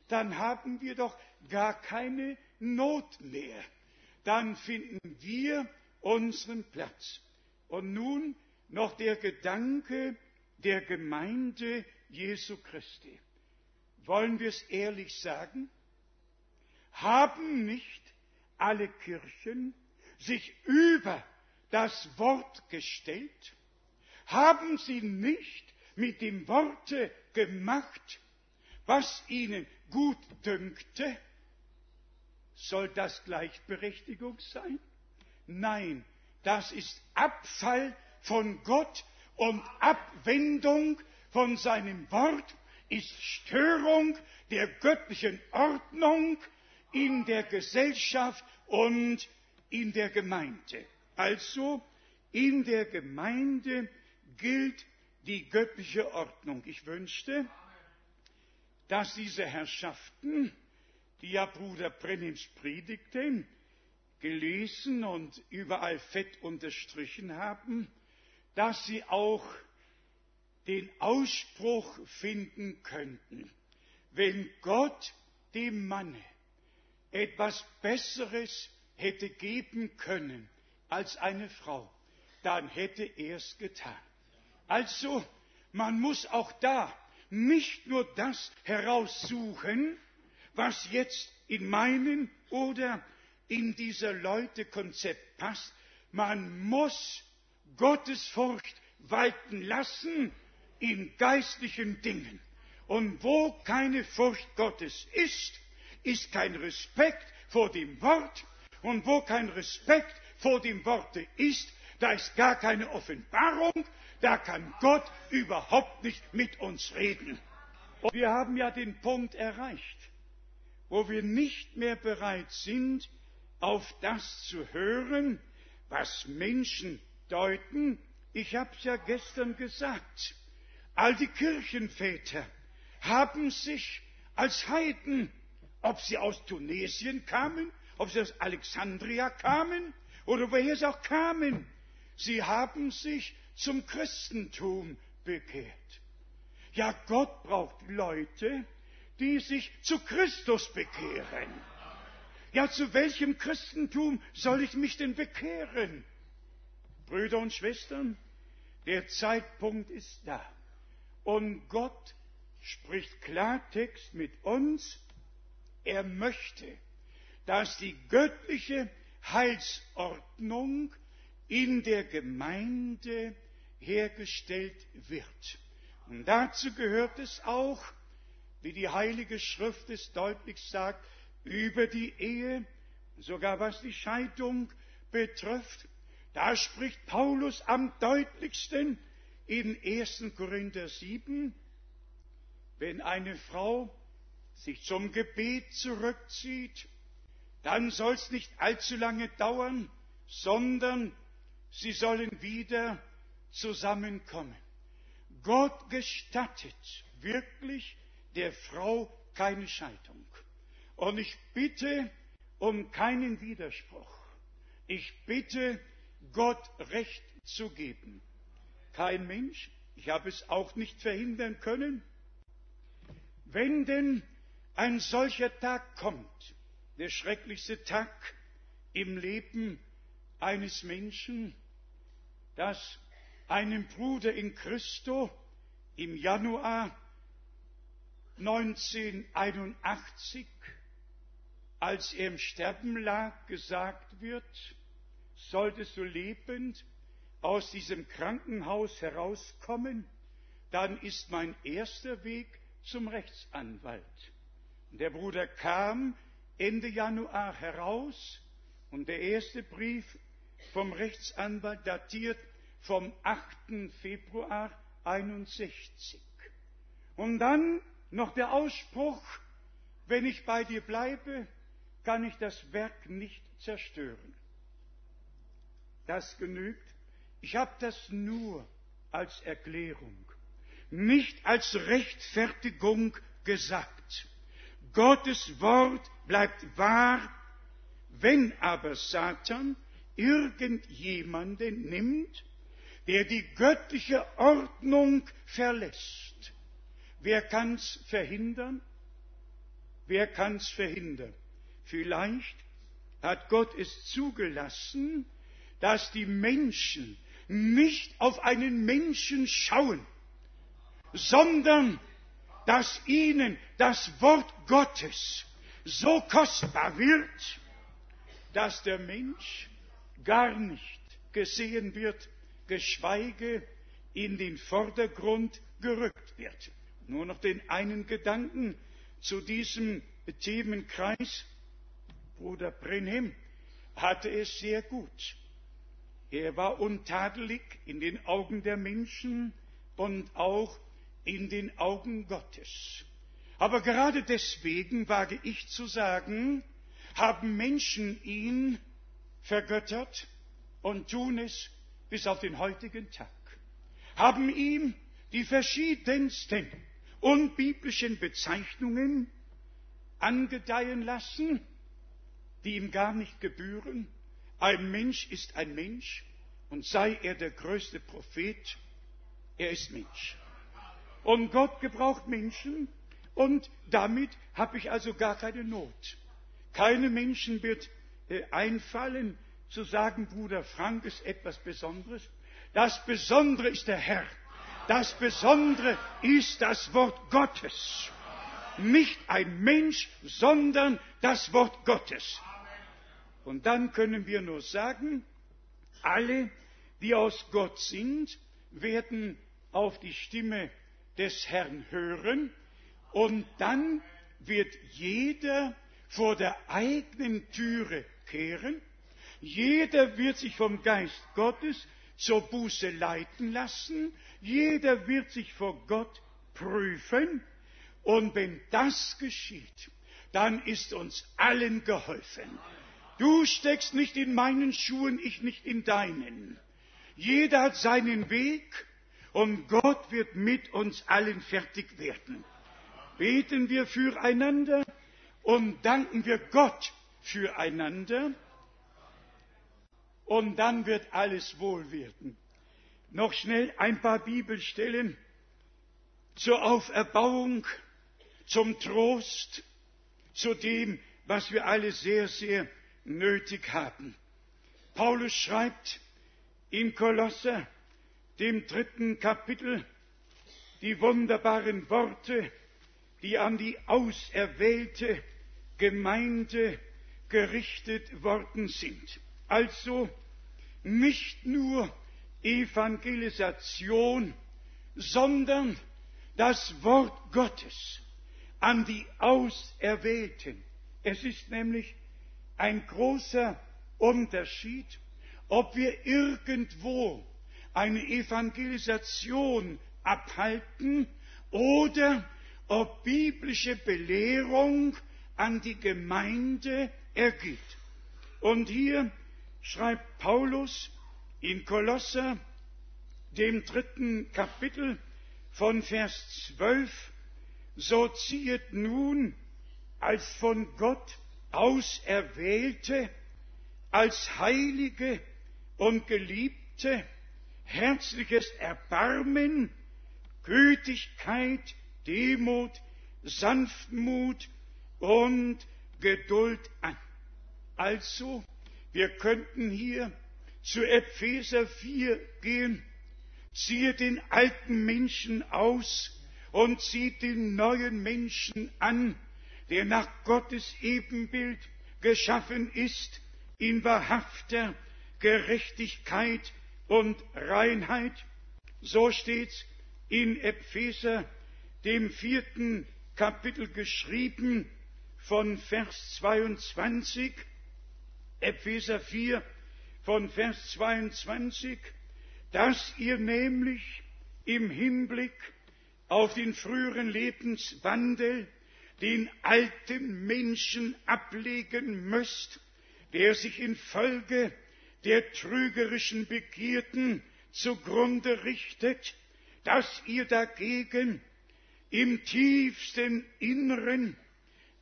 dann haben wir doch gar keine Not mehr. Dann finden wir unseren Platz. Und nun noch der Gedanke der Gemeinde Jesu Christi. Wollen wir es ehrlich sagen? Haben nicht alle Kirchen sich über das Wort gestellt? Haben sie nicht mit dem Worte gemacht, was ihnen gut dünkte, soll das Gleichberechtigung sein? Nein, das ist Abfall von Gott und Abwendung von seinem Wort, ist Störung der göttlichen Ordnung in der Gesellschaft und in der Gemeinde. Also in der Gemeinde gilt die göttliche Ordnung. Ich wünschte, dass diese Herrschaften, die ja Bruder Brennims predigte, gelesen und überall fett unterstrichen haben, dass sie auch den Ausspruch finden könnten, wenn Gott dem Manne etwas Besseres hätte geben können als eine Frau, dann hätte er es getan. Also, man muss auch da nicht nur das heraussuchen, was jetzt in meinen oder in dieser Leute-Konzept passt. Man muss Gottes Furcht walten lassen in geistlichen Dingen. Und wo keine Furcht Gottes ist, ist kein Respekt vor dem Wort. Und wo kein Respekt vor dem Worte ist, da ist gar keine Offenbarung, da kann Gott überhaupt nicht mit uns reden. Und wir haben ja den Punkt erreicht, wo wir nicht mehr bereit sind, auf das zu hören, was Menschen deuten. Ich habe es ja gestern gesagt. All die Kirchenväter haben sich als Heiden, ob sie aus Tunesien kamen, ob sie aus Alexandria kamen oder woher sie auch kamen, sie haben sich zum Christentum bekehrt. Ja, Gott braucht Leute, die sich zu Christus bekehren. Ja, zu welchem Christentum soll ich mich denn bekehren? Brüder und Schwestern, der Zeitpunkt ist da. Und Gott spricht Klartext mit uns. Er möchte, dass die göttliche Heilsordnung in der Gemeinde hergestellt wird. Und dazu gehört es auch, wie die Heilige Schrift es deutlich sagt, über die Ehe, sogar was die Scheidung betrifft. Da spricht Paulus am deutlichsten in 1. Korinther 7, wenn eine Frau sich zum Gebet zurückzieht, dann soll es nicht allzu lange dauern, sondern sie sollen wieder zusammenkommen. Gott gestattet wirklich der Frau keine Scheidung. Und ich bitte um keinen Widerspruch. Ich bitte Gott Recht zu geben. Kein Mensch, ich habe es auch nicht verhindern können, wenn denn ein solcher Tag kommt, der schrecklichste Tag im Leben eines Menschen, dass einem Bruder in Christo im Januar 1981, als er im Sterben lag, gesagt wird, solltest du lebend aus diesem Krankenhaus herauskommen, dann ist mein erster Weg zum Rechtsanwalt. Der Bruder kam Ende Januar heraus und der erste Brief vom Rechtsanwalt datiert vom 8. Februar 61. Und dann noch der Ausspruch, wenn ich bei dir bleibe, kann ich das Werk nicht zerstören. Das genügt. Ich habe das nur als Erklärung, nicht als Rechtfertigung gesagt. Gottes Wort bleibt wahr, wenn aber Satan irgendjemanden nimmt, der die göttliche Ordnung verlässt. Wer kann's verhindern? Wer kann's verhindern? Vielleicht hat Gott es zugelassen, dass die Menschen nicht auf einen Menschen schauen, sondern dass ihnen das Wort Gottes so kostbar wird, dass der Mensch gar nicht gesehen wird, geschweige in den Vordergrund gerückt wird. Nur noch den einen Gedanken zu diesem Themenkreis. Bruder Brenhem hatte es sehr gut. Er war untadelig in den Augen der Menschen und auch in den Augen Gottes. Aber gerade deswegen wage ich zu sagen, haben Menschen ihn vergöttert und tun es bis auf den heutigen Tag, haben ihm die verschiedensten unbiblischen Bezeichnungen angedeihen lassen, die ihm gar nicht gebühren. Ein Mensch ist ein Mensch und sei er der größte Prophet, er ist Mensch. Und Gott gebraucht Menschen und damit habe ich also gar keine Not. Keine Menschen wird äh, einfallen zu sagen, Bruder Frank ist etwas Besonderes. Das Besondere ist der Herr. Das Besondere ist das Wort Gottes. Nicht ein Mensch, sondern das Wort Gottes. Und dann können wir nur sagen, alle, die aus Gott sind, werden auf die Stimme des Herrn hören und dann wird jeder vor der eigenen Türe kehren, jeder wird sich vom Geist Gottes zur Buße leiten lassen, jeder wird sich vor Gott prüfen und wenn das geschieht, dann ist uns allen geholfen. Du steckst nicht in meinen Schuhen, ich nicht in deinen. Jeder hat seinen Weg und Gott wird mit uns allen fertig werden. Beten wir füreinander und danken wir Gott füreinander und dann wird alles wohl werden. Noch schnell ein paar Bibelstellen zur Auferbauung, zum Trost, zu dem, was wir alle sehr, sehr nötig haben. Paulus schreibt in Kolosser, dem dritten Kapitel, die wunderbaren Worte, die an die auserwählte Gemeinde gerichtet worden sind. Also nicht nur Evangelisation, sondern das Wort Gottes an die Auserwählten. Es ist nämlich ein großer Unterschied, ob wir irgendwo eine Evangelisation abhalten oder ob biblische Belehrung an die Gemeinde ergeht. Und hier schreibt Paulus in Kolosser, dem dritten Kapitel von Vers 12, so ziehet nun als von Gott auserwählte, als heilige und geliebte, herzliches Erbarmen, Gütigkeit, Demut, Sanftmut und Geduld an. Also, wir könnten hier zu Epheser 4 gehen, ziehe den alten Menschen aus und zieht den neuen Menschen an, der nach Gottes Ebenbild geschaffen ist, in wahrhafter Gerechtigkeit und Reinheit. So steht's in Epheser, dem vierten Kapitel geschrieben, von Vers 22, Epheser 4, von Vers 22, dass ihr nämlich im Hinblick auf den früheren Lebenswandel den alten Menschen ablegen müsst, der sich infolge der trügerischen Begierden zugrunde richtet, dass ihr dagegen im tiefsten Inneren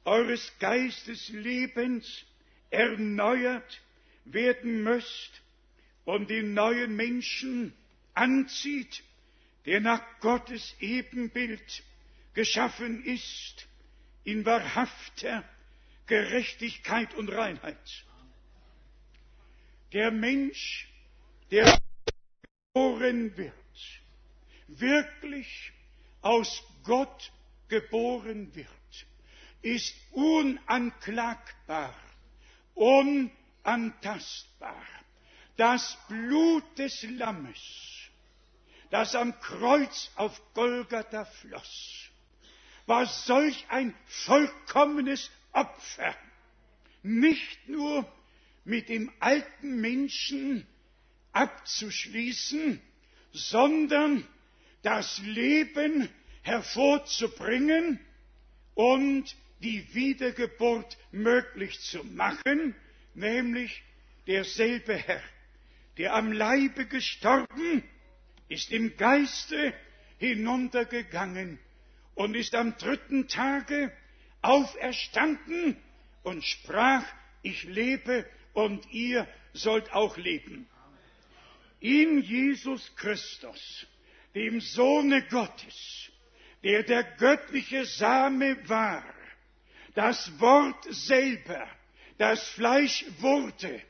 eures Geisteslebens erneuert werden müsst und den neuen Menschen anzieht, der nach Gottes Ebenbild geschaffen ist, in wahrhafter Gerechtigkeit und Reinheit. Der Mensch, der geboren wird, wirklich aus Gott geboren wird, ist unanklagbar, unantastbar. Das Blut des Lammes, das am Kreuz auf Golgatha floss, war solch ein vollkommenes Opfer, nicht nur mit dem alten Menschen abzuschließen, sondern das Leben hervorzubringen und die Wiedergeburt möglich zu machen, nämlich derselbe Herr, der am Leibe gestorben, ist im Geiste hinuntergegangen und ist am dritten Tage auferstanden und sprach, ich lebe und ihr sollt auch leben. In Jesus Christus, dem Sohne Gottes, der der göttliche Same war, das Wort selber, das Fleisch wurde,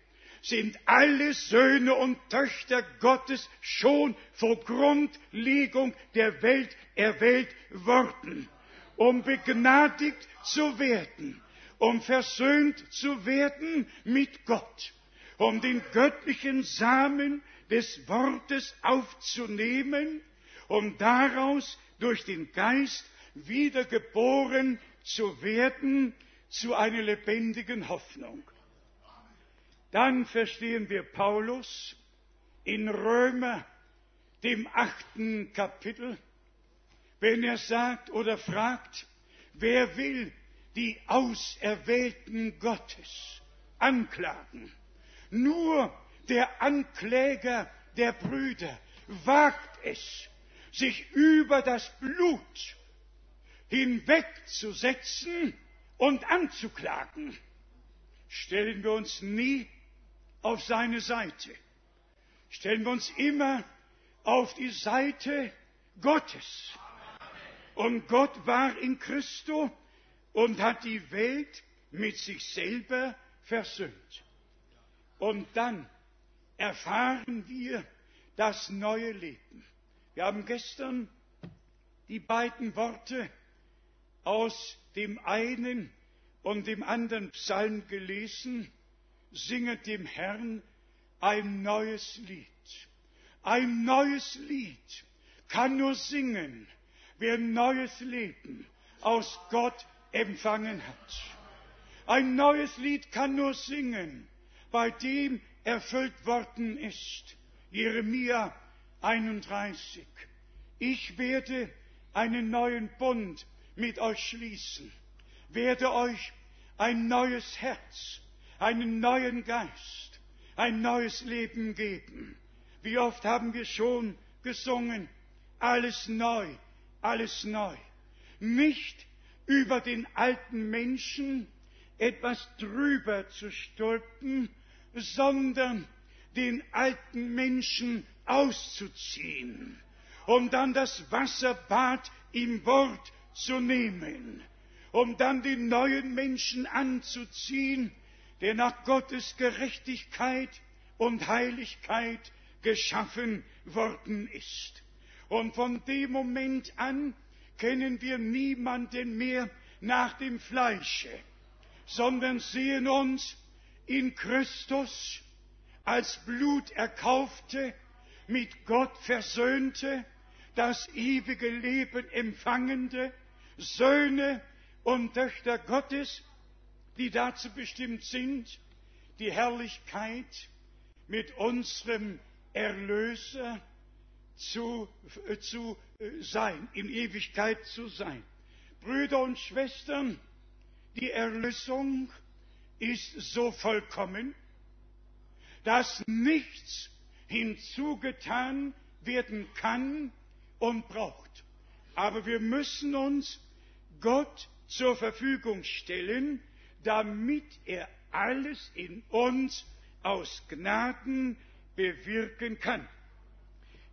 sind alle Söhne und Töchter Gottes schon vor Grundlegung der Welt erwählt worden, um begnadigt zu werden, um versöhnt zu werden mit Gott, um den göttlichen Samen des Wortes aufzunehmen, um daraus durch den Geist wiedergeboren zu werden zu einer lebendigen Hoffnung. Dann verstehen wir Paulus in Römer, dem achten Kapitel, wenn er sagt oder fragt, wer will die Auserwählten Gottes anklagen? Nur der Ankläger der Brüder wagt es, sich über das Blut hinwegzusetzen und anzuklagen. Stellen wir uns nie auf seine Seite. Stellen wir uns immer auf die Seite Gottes. Und Gott war in Christo und hat die Welt mit sich selber versöhnt. Und dann erfahren wir das neue Leben. Wir haben gestern die beiden Worte aus dem einen und dem anderen Psalm gelesen, singet dem Herrn ein neues Lied. Ein neues Lied kann nur singen, wer neues Leben aus Gott empfangen hat. Ein neues Lied kann nur singen, bei dem erfüllt worden ist. Jeremia 31. Ich werde einen neuen Bund mit euch schließen, werde euch ein neues Herz, einen neuen Geist, ein neues Leben geben. Wie oft haben wir schon gesungen, alles neu, alles neu. Nicht über den alten Menschen etwas drüber zu stülpen, sondern den alten Menschen auszuziehen, um dann das Wasserbad im Wort zu nehmen, um dann den neuen Menschen anzuziehen, der nach Gottes Gerechtigkeit und Heiligkeit geschaffen worden ist. Und von dem Moment an kennen wir niemanden mehr nach dem Fleische, sondern sehen uns in Christus als Bluterkaufte, mit Gott versöhnte, das ewige Leben empfangende Söhne und Töchter Gottes, die dazu bestimmt sind, die Herrlichkeit mit unserem Erlöser zu, äh, zu äh, sein, in Ewigkeit zu sein. Brüder und Schwestern, die Erlösung ist so vollkommen, dass nichts hinzugetan werden kann und braucht. Aber wir müssen uns Gott zur Verfügung stellen, damit er alles in uns aus Gnaden bewirken kann.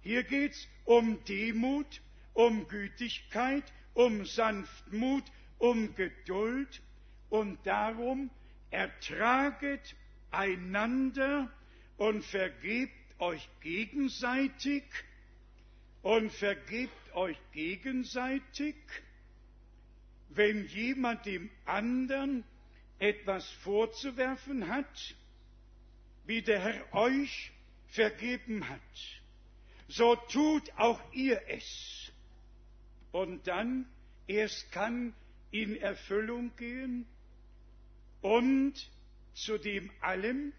Hier geht es um Demut, um Gütigkeit, um Sanftmut, um Geduld und darum ertraget einander und vergebt euch gegenseitig und vergebt euch gegenseitig, wenn jemand dem anderen etwas vorzuwerfen hat, wie der Herr euch vergeben hat, so tut auch ihr es. Und dann erst kann in Erfüllung gehen und zu dem allem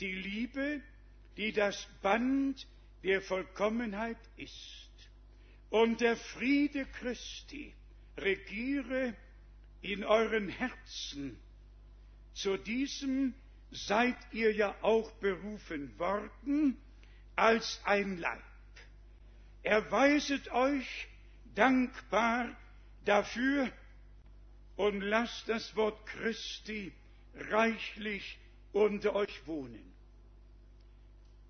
die Liebe, die das Band der Vollkommenheit ist. Und der Friede Christi regiere in euren Herzen. Zu diesem seid ihr ja auch berufen worden als ein Leib. Erweiset euch dankbar dafür und lasst das Wort Christi reichlich unter euch wohnen.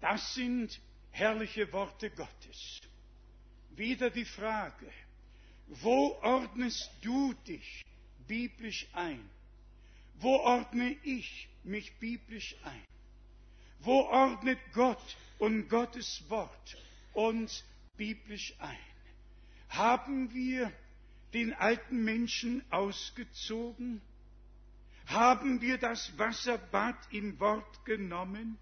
Das sind herrliche Worte Gottes. Wieder die Frage, wo ordnest du dich biblisch ein? Wo ordne ich mich biblisch ein? Wo ordnet Gott und Gottes Wort uns biblisch ein? Haben wir den alten Menschen ausgezogen? Haben wir das Wasserbad im Wort genommen?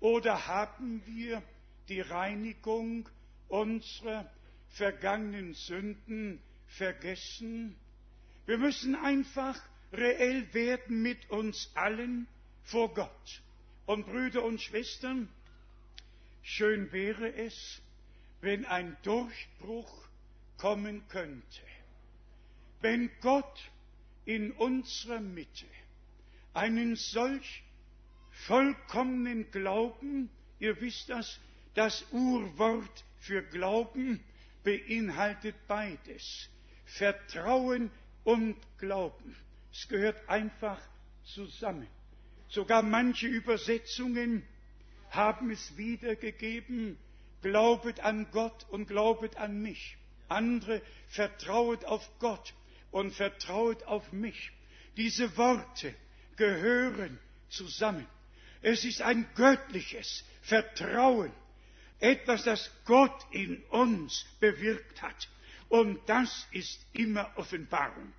Oder haben wir die Reinigung unserer vergangenen Sünden vergessen? Wir müssen einfach reell werden mit uns allen vor Gott. Und Brüder und Schwestern, schön wäre es, wenn ein Durchbruch kommen könnte. Wenn Gott in unserer Mitte einen solch vollkommenen Glauben, ihr wisst das, das Urwort für Glauben beinhaltet beides. Vertrauen und Glauben. Es gehört einfach zusammen. Sogar manche Übersetzungen haben es wiedergegeben, glaubet an Gott und glaubet an mich. Andere vertrauet auf Gott und vertrauet auf mich. Diese Worte gehören zusammen. Es ist ein göttliches Vertrauen, etwas, das Gott in uns bewirkt hat. Und das ist immer Offenbarung.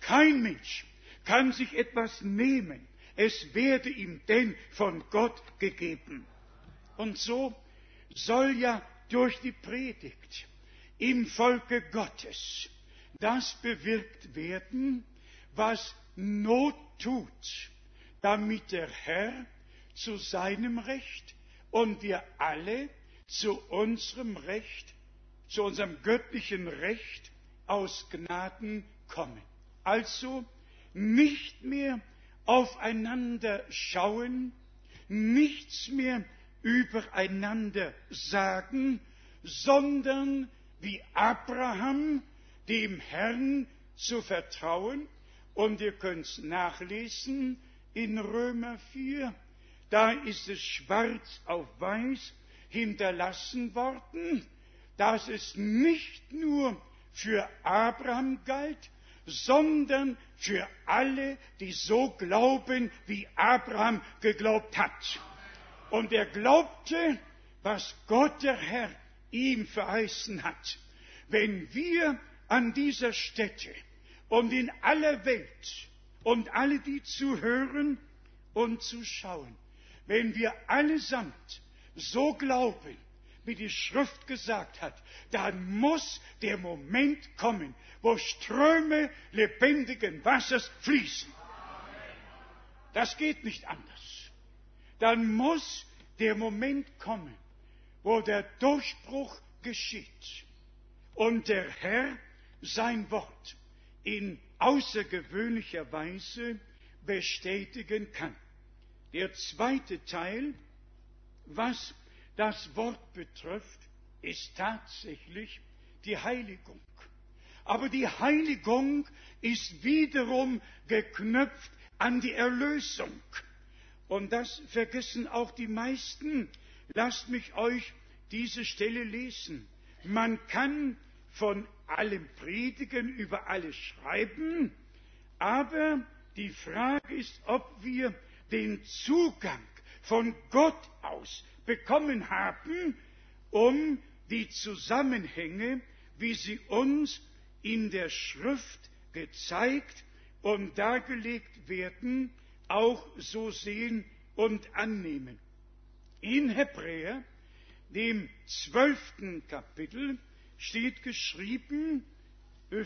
Kein Mensch kann sich etwas nehmen, es werde ihm denn von Gott gegeben. Und so soll ja durch die Predigt im Volke Gottes das bewirkt werden, was Not tut, damit der Herr zu seinem Recht und wir alle zu unserem Recht, zu unserem göttlichen Recht aus Gnaden kommen. Also nicht mehr aufeinander schauen, nichts mehr übereinander sagen, sondern wie Abraham dem Herrn zu vertrauen. Und ihr könnt es nachlesen in Römer 4. Da ist es schwarz auf weiß hinterlassen worden, dass es nicht nur für Abraham galt, sondern für alle, die so glauben, wie Abraham geglaubt hat. Und er glaubte, was Gott der Herr ihm verheißen hat. Wenn wir an dieser Stätte und in aller Welt und alle, die zuhören und zuschauen, wenn wir allesamt so glauben, wie die Schrift gesagt hat, dann muss der Moment kommen, wo Ströme lebendigen Wassers fließen. Das geht nicht anders. Dann muss der Moment kommen, wo der Durchbruch geschieht und der Herr sein Wort in außergewöhnlicher Weise bestätigen kann. Der zweite Teil, was das Wort betrifft, ist tatsächlich die Heiligung. Aber die Heiligung ist wiederum geknüpft an die Erlösung. Und das vergessen auch die meisten. Lasst mich euch diese Stelle lesen. Man kann von allem predigen, über alles schreiben, aber die Frage ist, ob wir den Zugang von Gott aus bekommen haben, um die Zusammenhänge, wie sie uns in der Schrift gezeigt und dargelegt werden, auch so sehen und annehmen. In Hebräer, dem zwölften Kapitel, steht geschrieben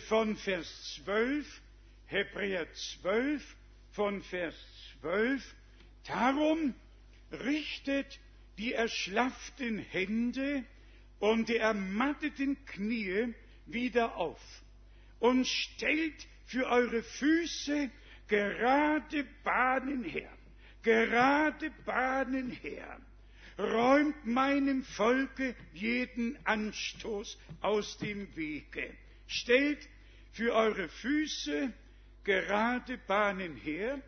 von Vers 12, Hebräer 12, von Vers 12, darum richtet die erschlafften Hände und die ermatteten Knie wieder auf und stellt für eure Füße gerade Bahnen her, gerade Bahnen her. Räumt meinem Volke jeden Anstoß aus dem Wege. Stellt für eure Füße gerade Bahnen her,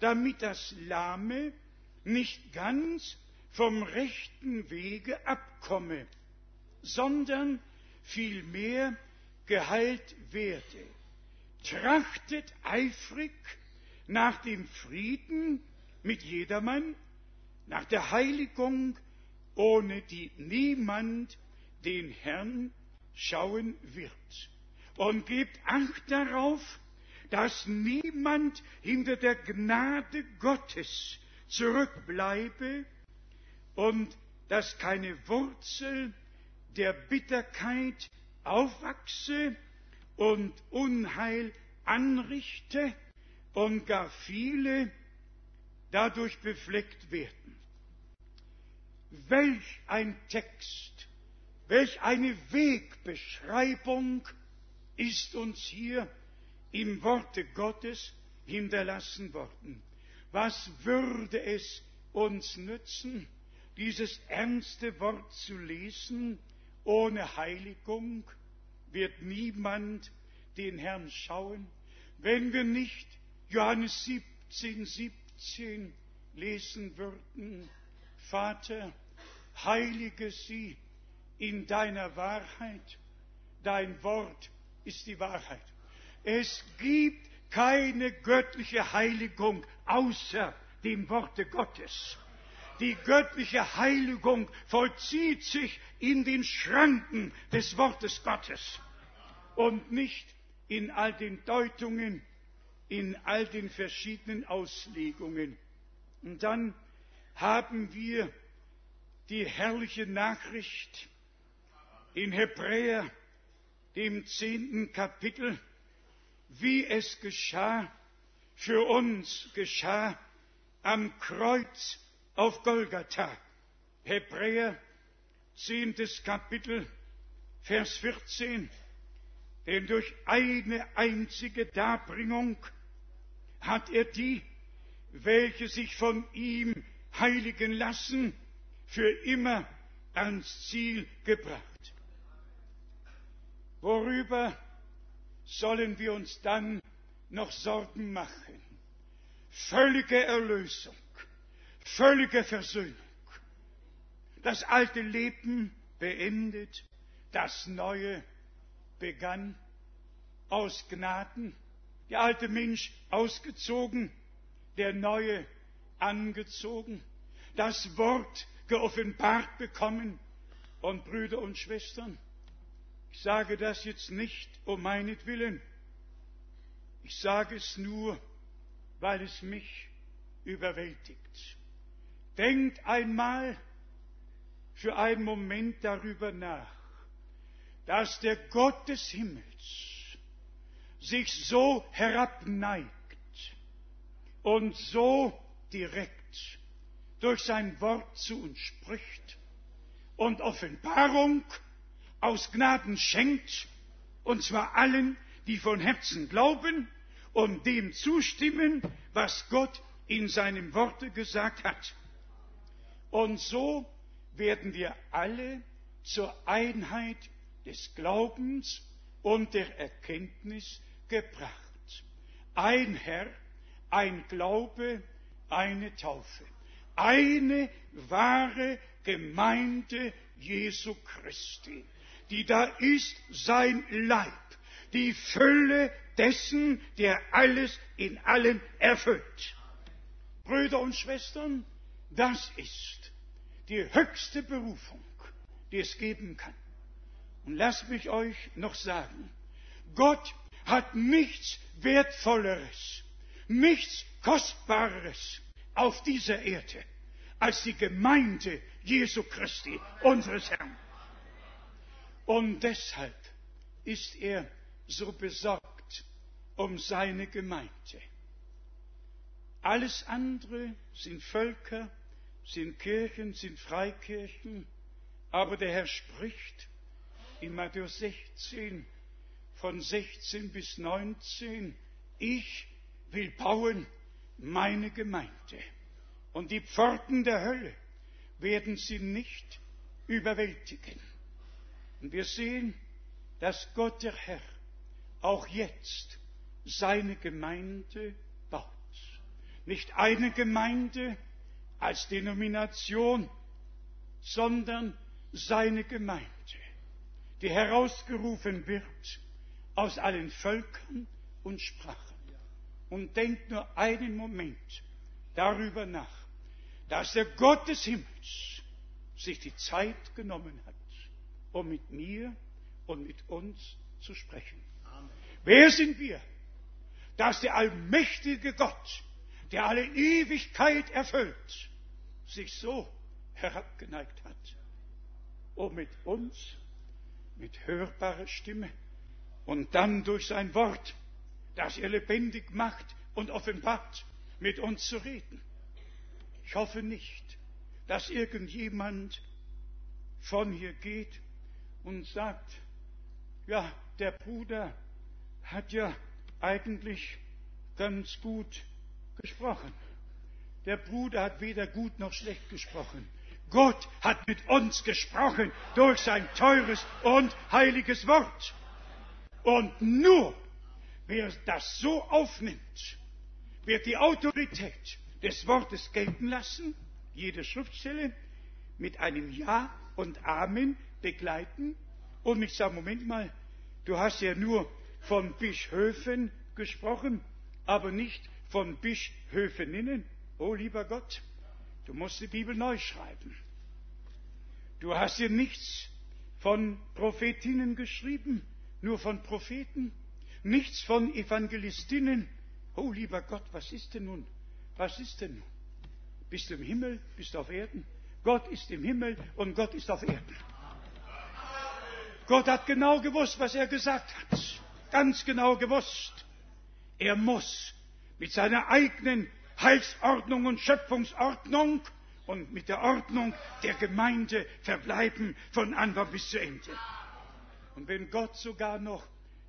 damit das Lahme nicht ganz vom rechten Wege abkomme, sondern vielmehr geheilt werde. Trachtet eifrig nach dem Frieden mit jedermann, nach der Heiligung, ohne die niemand den Herrn schauen wird. Und gebt Acht darauf, dass niemand hinter der Gnade Gottes zurückbleibe, und dass keine Wurzel der Bitterkeit aufwachse und Unheil anrichte und gar viele dadurch befleckt werden. Welch ein Text, welch eine Wegbeschreibung ist uns hier im Worte Gottes hinterlassen worden. Was würde es uns nützen, dieses ernste Wort zu lesen, ohne Heiligung wird niemand den Herrn schauen, wenn wir nicht Johannes 17, 17 lesen würden, Vater, heilige sie in deiner Wahrheit, dein Wort ist die Wahrheit. Es gibt keine göttliche Heiligung außer dem Worte Gottes die göttliche Heiligung vollzieht sich in den Schranken des Wortes Gottes und nicht in all den Deutungen, in all den verschiedenen Auslegungen. Und dann haben wir die herrliche Nachricht in Hebräer, dem zehnten Kapitel, wie es geschah, für uns geschah am Kreuz auf Golgatha. Hebräer, zehntes Kapitel, Vers 14. denn durch eine einzige Darbringung hat er die, welche sich von ihm heiligen lassen, für immer ans Ziel gebracht. Worüber sollen wir uns dann noch Sorgen machen? Völlige Erlösung, völlige Versöhnung. Das alte Leben beendet, das neue begann, aus Gnaden, der alte Mensch ausgezogen, der neue angezogen, das Wort geoffenbart bekommen. Und Brüder und Schwestern, ich sage das jetzt nicht um meinetwillen, ich sage es nur, weil es mich überwältigt. Denkt einmal für einen Moment darüber nach, dass der Gott des Himmels sich so herabneigt und so direkt durch sein Wort zu uns spricht und Offenbarung aus Gnaden schenkt, und zwar allen, die von Herzen glauben und dem zustimmen, was Gott in seinem Worte gesagt hat. Und so werden wir alle zur Einheit des Glaubens und der Erkenntnis gebracht. Ein Herr, ein Glaube, eine Taufe. Eine wahre Gemeinde Jesu Christi, die da ist sein Leib, die Fülle dessen, der alles in allem erfüllt. Brüder und Schwestern, das ist die höchste Berufung, die es geben kann. Und lasst mich euch noch sagen, Gott hat nichts Wertvolleres, nichts Kostbareres auf dieser Erde als die Gemeinde Jesu Christi, unseres Herrn. Und deshalb ist er so besorgt um seine Gemeinde. Alles andere sind Völker, sind Kirchen, sind Freikirchen, aber der Herr spricht in Matthäus 16 von 16 bis 19, ich will bauen meine Gemeinde. Und die Pforten der Hölle werden sie nicht überwältigen. Und wir sehen, dass Gott der Herr auch jetzt seine Gemeinde baut. Nicht eine Gemeinde als Denomination, sondern seine Gemeinde, die herausgerufen wird aus allen Völkern und Sprachen. Und denkt nur einen Moment darüber nach, dass der Gott des Himmels sich die Zeit genommen hat, um mit mir und mit uns zu sprechen. Amen. Wer sind wir, dass der allmächtige Gott, der alle Ewigkeit erfüllt, sich so herabgeneigt hat, um mit uns, mit hörbarer Stimme und dann durch sein Wort, das er lebendig macht und offenbart, mit uns zu reden. Ich hoffe nicht, dass irgendjemand von hier geht und sagt, ja, der Bruder hat ja eigentlich ganz gut gesprochen. Der Bruder hat weder gut noch schlecht gesprochen. Gott hat mit uns gesprochen durch sein teures und heiliges Wort. Und nur wer das so aufnimmt, wird die Autorität des Wortes gelten lassen, jede Schriftstelle mit einem Ja und Amen begleiten und nicht sagen, Moment mal, du hast ja nur von Bischöfen gesprochen, aber nicht von Bischöfeninnen. Oh lieber Gott, du musst die Bibel neu schreiben. Du hast hier nichts von Prophetinnen geschrieben, nur von Propheten, nichts von Evangelistinnen. Oh lieber Gott, was ist denn nun? Was ist denn nun? Bist du im Himmel? Bist du auf Erden? Gott ist im Himmel und Gott ist auf Erden. Gott hat genau gewusst, was er gesagt hat. Ganz genau gewusst. Er muss mit seiner eigenen Heilsordnung und Schöpfungsordnung und mit der Ordnung der Gemeinde verbleiben von Anfang bis zu Ende. Und wenn Gott sogar noch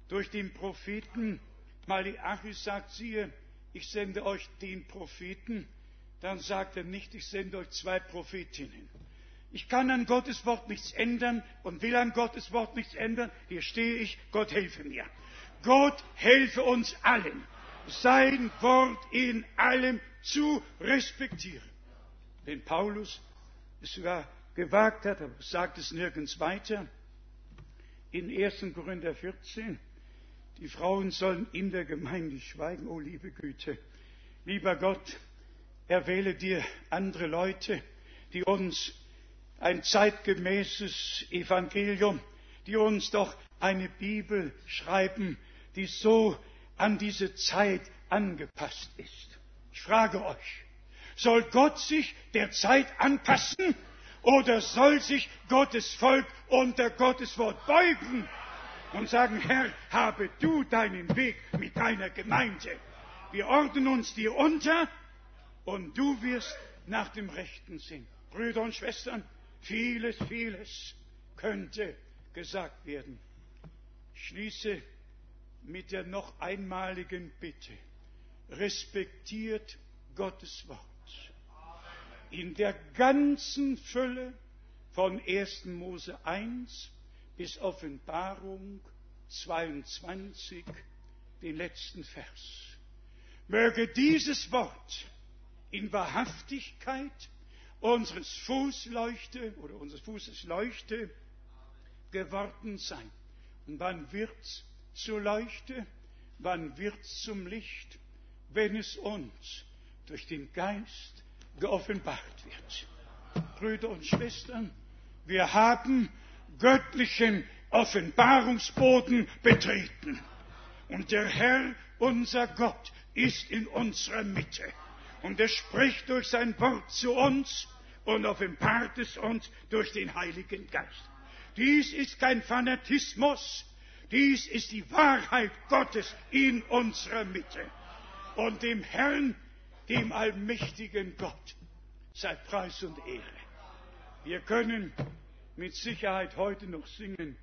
durch den Propheten Malachi sagt, siehe, ich sende euch den Propheten, dann sagt er nicht, ich sende euch zwei Prophetinnen. Ich kann an Gottes Wort nichts ändern und will an Gottes Wort nichts ändern. Hier stehe ich, Gott helfe mir. Gott helfe uns allen, sein Wort in allem zu respektieren. Wenn Paulus es sogar gewagt hat, aber sagt es nirgends weiter, in 1. Korinther 14, die Frauen sollen in der Gemeinde schweigen, oh liebe Güte. Lieber Gott, erwähle dir andere Leute, die uns ein zeitgemäßes Evangelium, die uns doch eine Bibel schreiben, die so an diese Zeit angepasst ist. Ich frage euch, soll Gott sich der Zeit anpassen oder soll sich Gottes Volk unter Gottes Wort beugen und sagen, Herr, habe du deinen Weg mit deiner Gemeinde. Wir ordnen uns dir unter und du wirst nach dem rechten Sinn. Brüder und Schwestern, vieles, vieles könnte gesagt werden. Ich schließe mit der noch einmaligen Bitte. Respektiert Gottes Wort. In der ganzen Fülle von 1. Mose 1 bis Offenbarung 22, den letzten Vers. Möge dieses Wort in Wahrhaftigkeit unseres Fußleuchte oder unseres Fußes Leuchte geworden sein. Und wann wird's zur Leuchte? Wann wird's zum Licht? Wenn es uns durch den Geist geoffenbart wird. Brüder und Schwestern, wir haben göttlichen Offenbarungsboden betreten. Und der Herr, unser Gott, ist in unserer Mitte. Und er spricht durch sein Wort zu uns und offenbart es uns durch den Heiligen Geist. Dies ist kein Fanatismus, dies ist die Wahrheit Gottes in unserer Mitte. Und dem Herrn, dem allmächtigen Gott, sei Preis und Ehre. Wir können mit Sicherheit heute noch singen,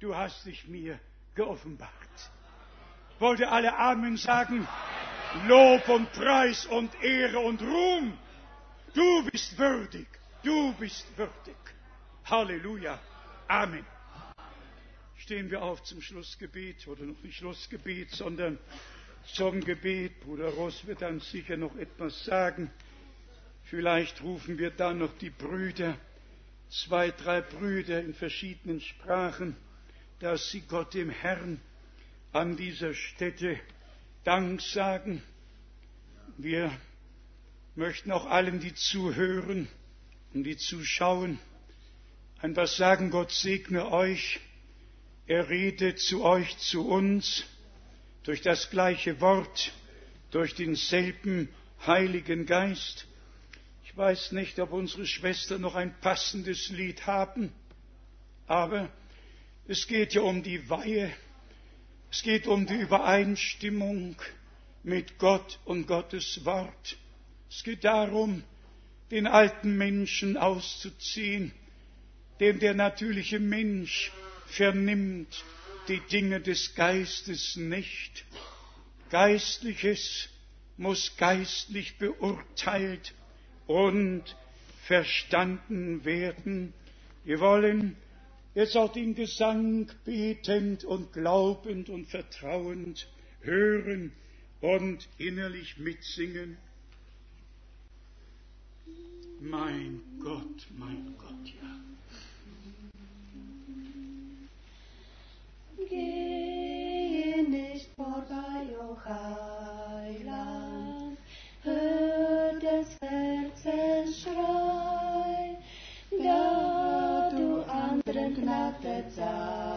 du hast dich mir geoffenbart. Wollte alle Amen sagen? Lob und Preis und Ehre und Ruhm. Du bist würdig, du bist würdig. Halleluja. Amen. Stehen wir auf zum Schlussgebet oder noch nicht Schlussgebet, sondern zum Gebet. Bruder Ross wird dann sicher noch etwas sagen. Vielleicht rufen wir dann noch die Brüder zwei, drei Brüder in verschiedenen Sprachen, dass sie Gott dem Herrn an dieser Stätte Dank sagen. Wir möchten auch allen, die zuhören und die zuschauen, einfach sagen, Gott segne euch. Er redet zu euch, zu uns, durch das gleiche Wort, durch denselben Heiligen Geist weiß nicht, ob unsere Schwestern noch ein passendes Lied haben, aber es geht ja um die Weihe, es geht um die Übereinstimmung mit Gott und Gottes Wort. Es geht darum, den alten Menschen auszuziehen, denn der natürliche Mensch vernimmt die Dinge des Geistes nicht. Geistliches muss geistlich beurteilt und verstanden werden. Wir wollen jetzt auch den Gesang betend und glaubend und vertrauend hören und innerlich mitsingen. Mein Gott, mein Gott, ja. Gehe nicht vorbei, o Heiland, hör des Herzensschrei, anderen Gnade zeigest,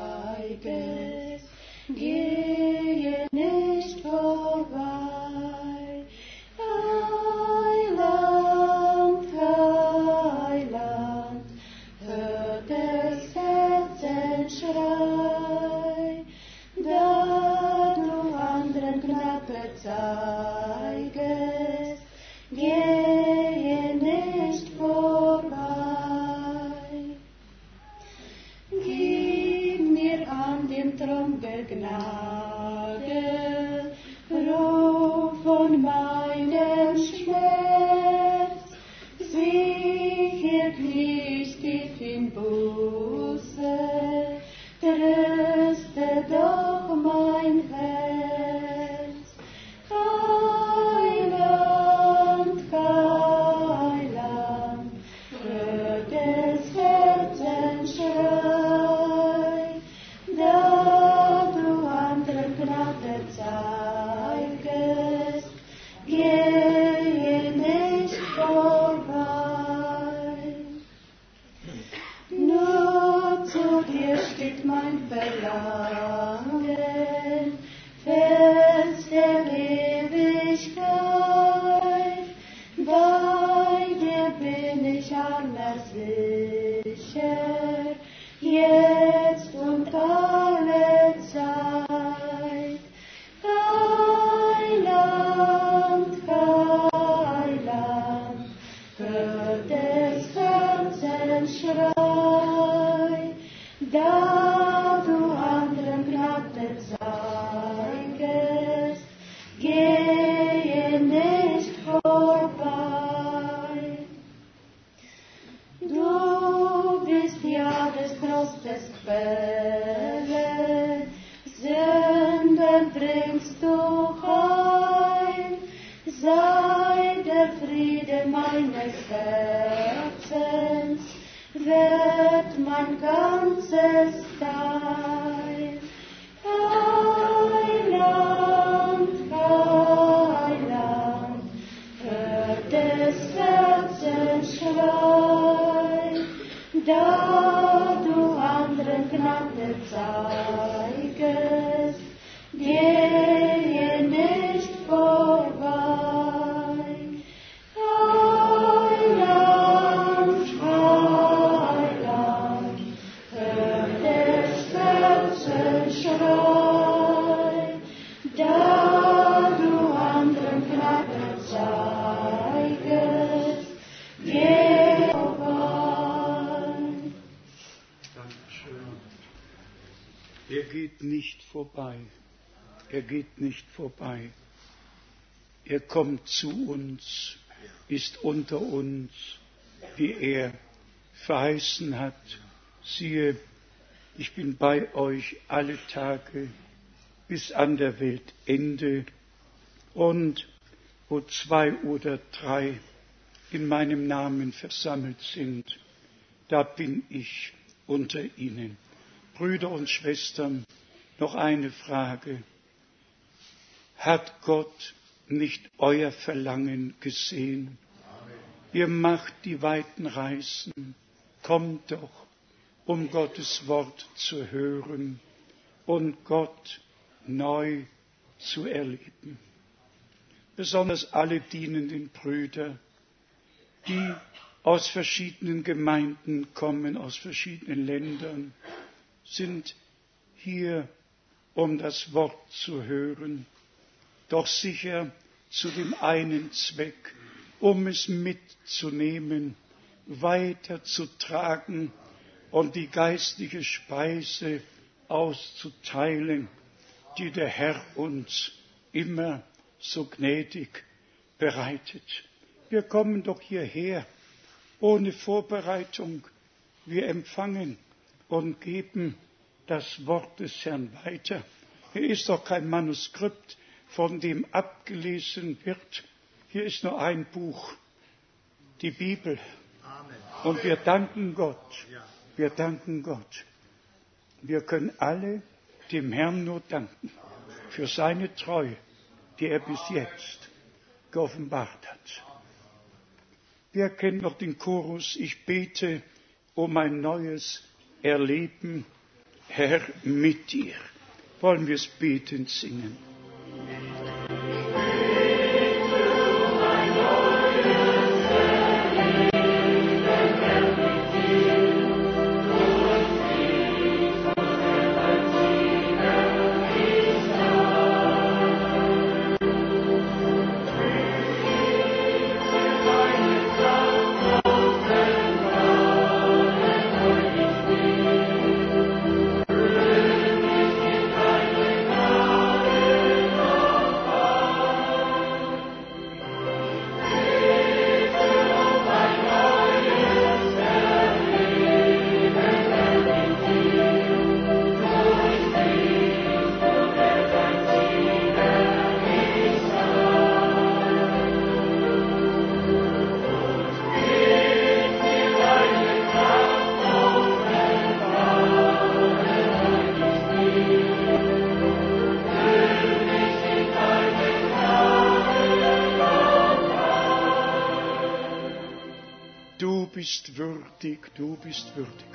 kommt zu uns, ist unter uns, wie er verheißen hat. Siehe, ich bin bei euch alle Tage bis an der Weltende. Und wo zwei oder drei in meinem Namen versammelt sind, da bin ich unter ihnen. Brüder und Schwestern, noch eine Frage. Hat Gott nicht euer Verlangen gesehen? Ihr macht die weiten Reisen, kommt doch, um Gottes Wort zu hören und Gott neu zu erleben. Besonders alle dienenden Brüder, die aus verschiedenen Gemeinden kommen, aus verschiedenen Ländern, sind hier, um das Wort zu hören, doch sicher zu dem einen Zweck, um es mitzunehmen, weiterzutragen und die geistliche Speise auszuteilen, die der Herr uns immer so gnädig bereitet. Wir kommen doch hierher ohne Vorbereitung. Wir empfangen und geben das Wort des Herrn weiter. Hier ist doch kein Manuskript, von dem abgelesen wird. Hier ist nur ein Buch, die Bibel. Und wir danken Gott. Wir danken Gott. Wir können alle dem Herrn nur danken für seine Treue, die er bis jetzt geoffenbart hat. Wir kennen noch den Chorus, ich bete um ein neues Erleben, Herr, mit dir. Wollen wir es betend singen? Du bist würdig.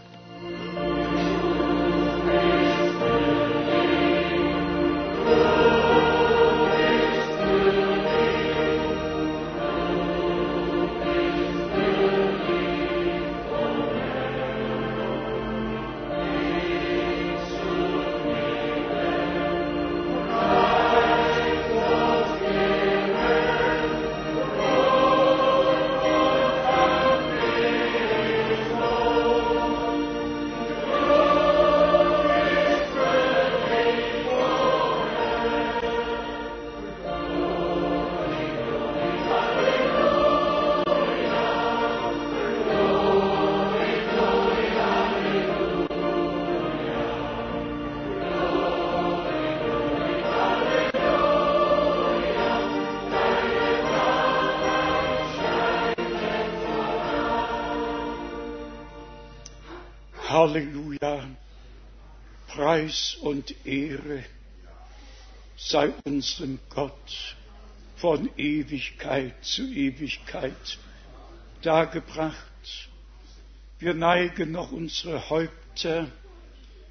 Halleluja. Preis und Ehre sei unserem Gott von Ewigkeit zu Ewigkeit dargebracht. Wir neigen noch unsere Häupter,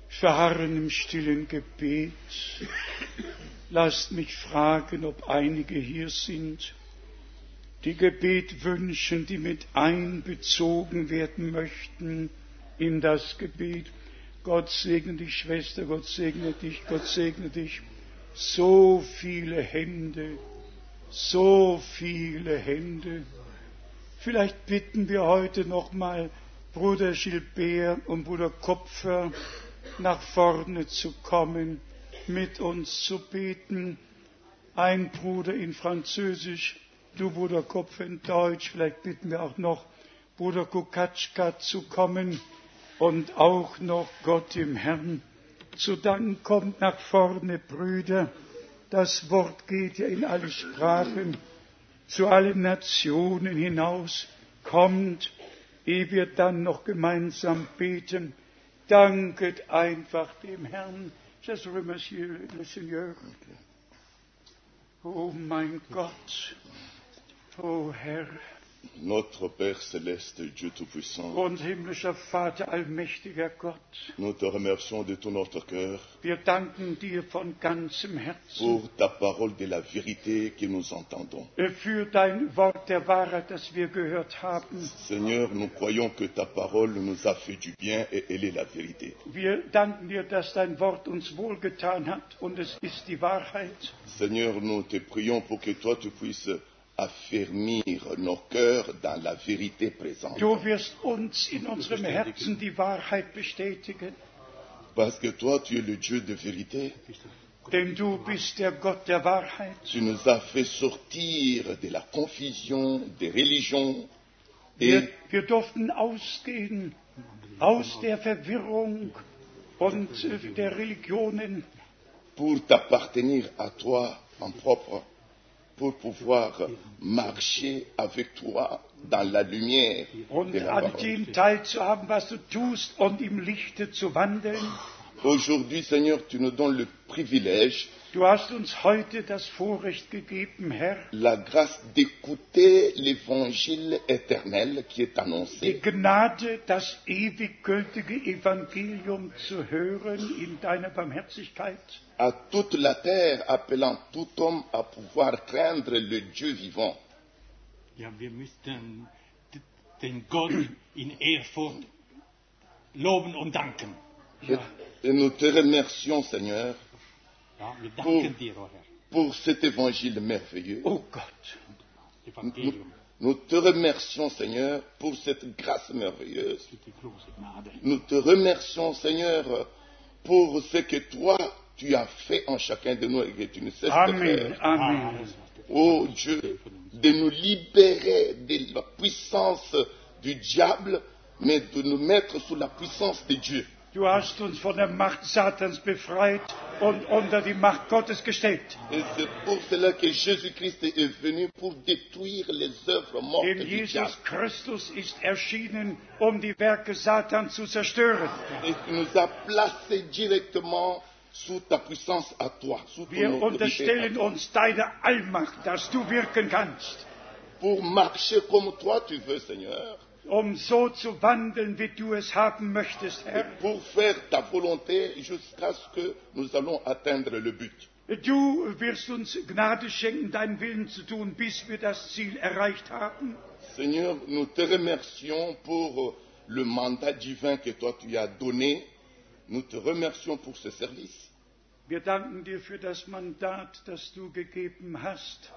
verharren im stillen Gebet. Lasst mich fragen, ob einige hier sind, die Gebet wünschen, die mit einbezogen werden möchten in das Gebet. Gott segne dich, Schwester, Gott segne dich, Gott segne dich. So viele Hände, so viele Hände. Vielleicht bitten wir heute nochmal Bruder Gilbert und Bruder Kopfer nach vorne zu kommen, mit uns zu beten. Ein Bruder in Französisch, du Bruder Kopfer in Deutsch. Vielleicht bitten wir auch noch Bruder Kukatschka zu kommen und auch noch Gott im Herrn zu danken. Kommt nach vorne, Brüder. Das Wort geht ja in alle Sprachen, zu allen Nationen hinaus. Kommt, ehe wir dann noch gemeinsam beten. Danket einfach dem Herrn. Oh mein Gott, oh Herr, Notre Père céleste, Dieu Tout-Puissant, und himmlischer Vater, allmächtiger Gott, nous te remercions de tout notre cœur wir danken dir von ganzem Herzen pour ta parole de la vérité que nous entendons. für dein Wort der Wahrheit, das wir gehört haben. Seigneur, nous croyons que ta parole nous a fait du bien et elle est la vérité. Wir danken dir, dass dein Wort uns wohlgetan hat und es ist die Wahrheit. Seigneur, nous te prions pour que toi tu puisses affermir nos cœurs dans la vérité présente. Du wirst uns in unserem Herzen die Wahrheit bestätigen, Parce que toi tu es le Dieu de vérité. denn du bist der Gott der Wahrheit. Tu nous as fait sortir de la confusion des religions Wir, et wir durften ausgehen aus der Verwirrung und der Religionen pour t'appartenir à toi en propre, pour pouvoir marcher avec toi dans la lumière und de la an parole. dem teilzuhaben, was du tust und im Lichte zu wandeln. Aujourd'hui, Seigneur, tu nous donnes le privilège, Du hast uns heute das Vorrecht gegeben, Herr, la grâce d'écouter l'évangile éternel qui est die annoncé Gnade, das ewig gültige Evangelium zu hören in deiner Barmherzigkeit. à toute la terre, appelant tout homme à pouvoir craindre le Dieu vivant. Ja, wir müssten d- den Gott in Ehrfurcht loben und danken. Et, et nous te remercions, Seigneur, Pour cet évangile merveilleux. Oh Nous, nous te remercions, Seigneur, pour cette grâce merveilleuse. Nous te remercions, Seigneur, pour ce que toi, tu as fait en chacun de nous et que tu ne cesses de Amen, faire. Amen. Oh Dieu, de nous libérer de la puissance du diable, mais de nous mettre sous la puissance de Dieu. Du hast uns von der Macht Satans befreit und unter die Macht Gottes gestellt. Denn. Jesus Christus ist erschienen, um die Werke Satans zu zerstören. Sous ta puissance à toi, sous Wir unterstellen uns deine Allmacht, dass du wirken kannst. pour marcher comme toi tu veux, Seigneur, um so zu wandeln, wie du es haben möchtest, et Herr. pour faire ta volonté jusqu'à ce que nous allons atteindre le but. Du wirst uns Gnade schenken, deinen Willen zu tun, bis wir das Ziel erreicht haben. Seigneur, nous te remercions pour le mandat divin que toi tu as donné. Nous te remercions pour ce service. Wir danken dir für das Mandat, das du gegeben hast.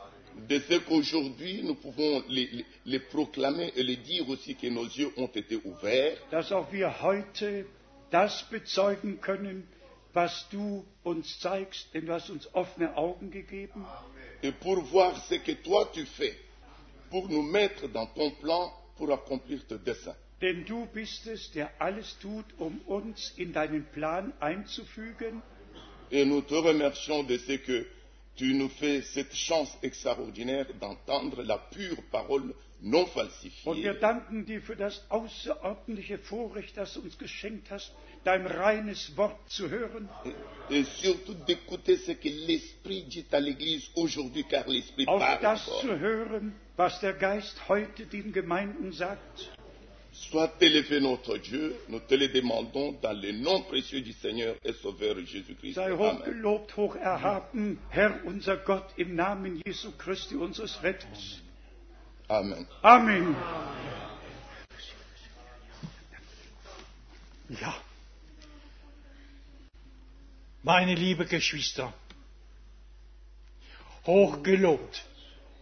De ce qu'aujourd'hui nous pouvons les, les- les proclamer et les dire aussi que nos yeux ont été ouverts, dass auch wir heute das bezeugen können, was du uns zeigst, denn du hast uns offene Augen gegeben. et pour voir ce que toi tu fais, pour nous mettre dans ton plan pour accomplir tes desseins. Denn du bist es, der alles tut, um uns in deinen Plan einzufügen. Et nous te remercions de ce que tu nous fais cette chance extraordinaire d'entendre la pure parole non Und wir falsifiée. danken dir für das außerordentliche Vorrecht, das du uns geschenkt hast, dein reines Wort zu hören, Et surtout d'écouter ce que l'Esprit dit à l'Église aujourd'hui, car l'Esprit auch parle das encore. zu hören, was der Geist heute den Gemeinden sagt. Sois élevé notre Dieu, nous te le demandons dans le nom précieux du Seigneur et Sauveur Jésus-Christ. Sei Amen. hochgelobt, hoch erhaben, Herr unser Gott, im Namen Jesu Christi, unseres Retters. Amen. Amen. Ja. Meine liebe Geschwister, hochgelobt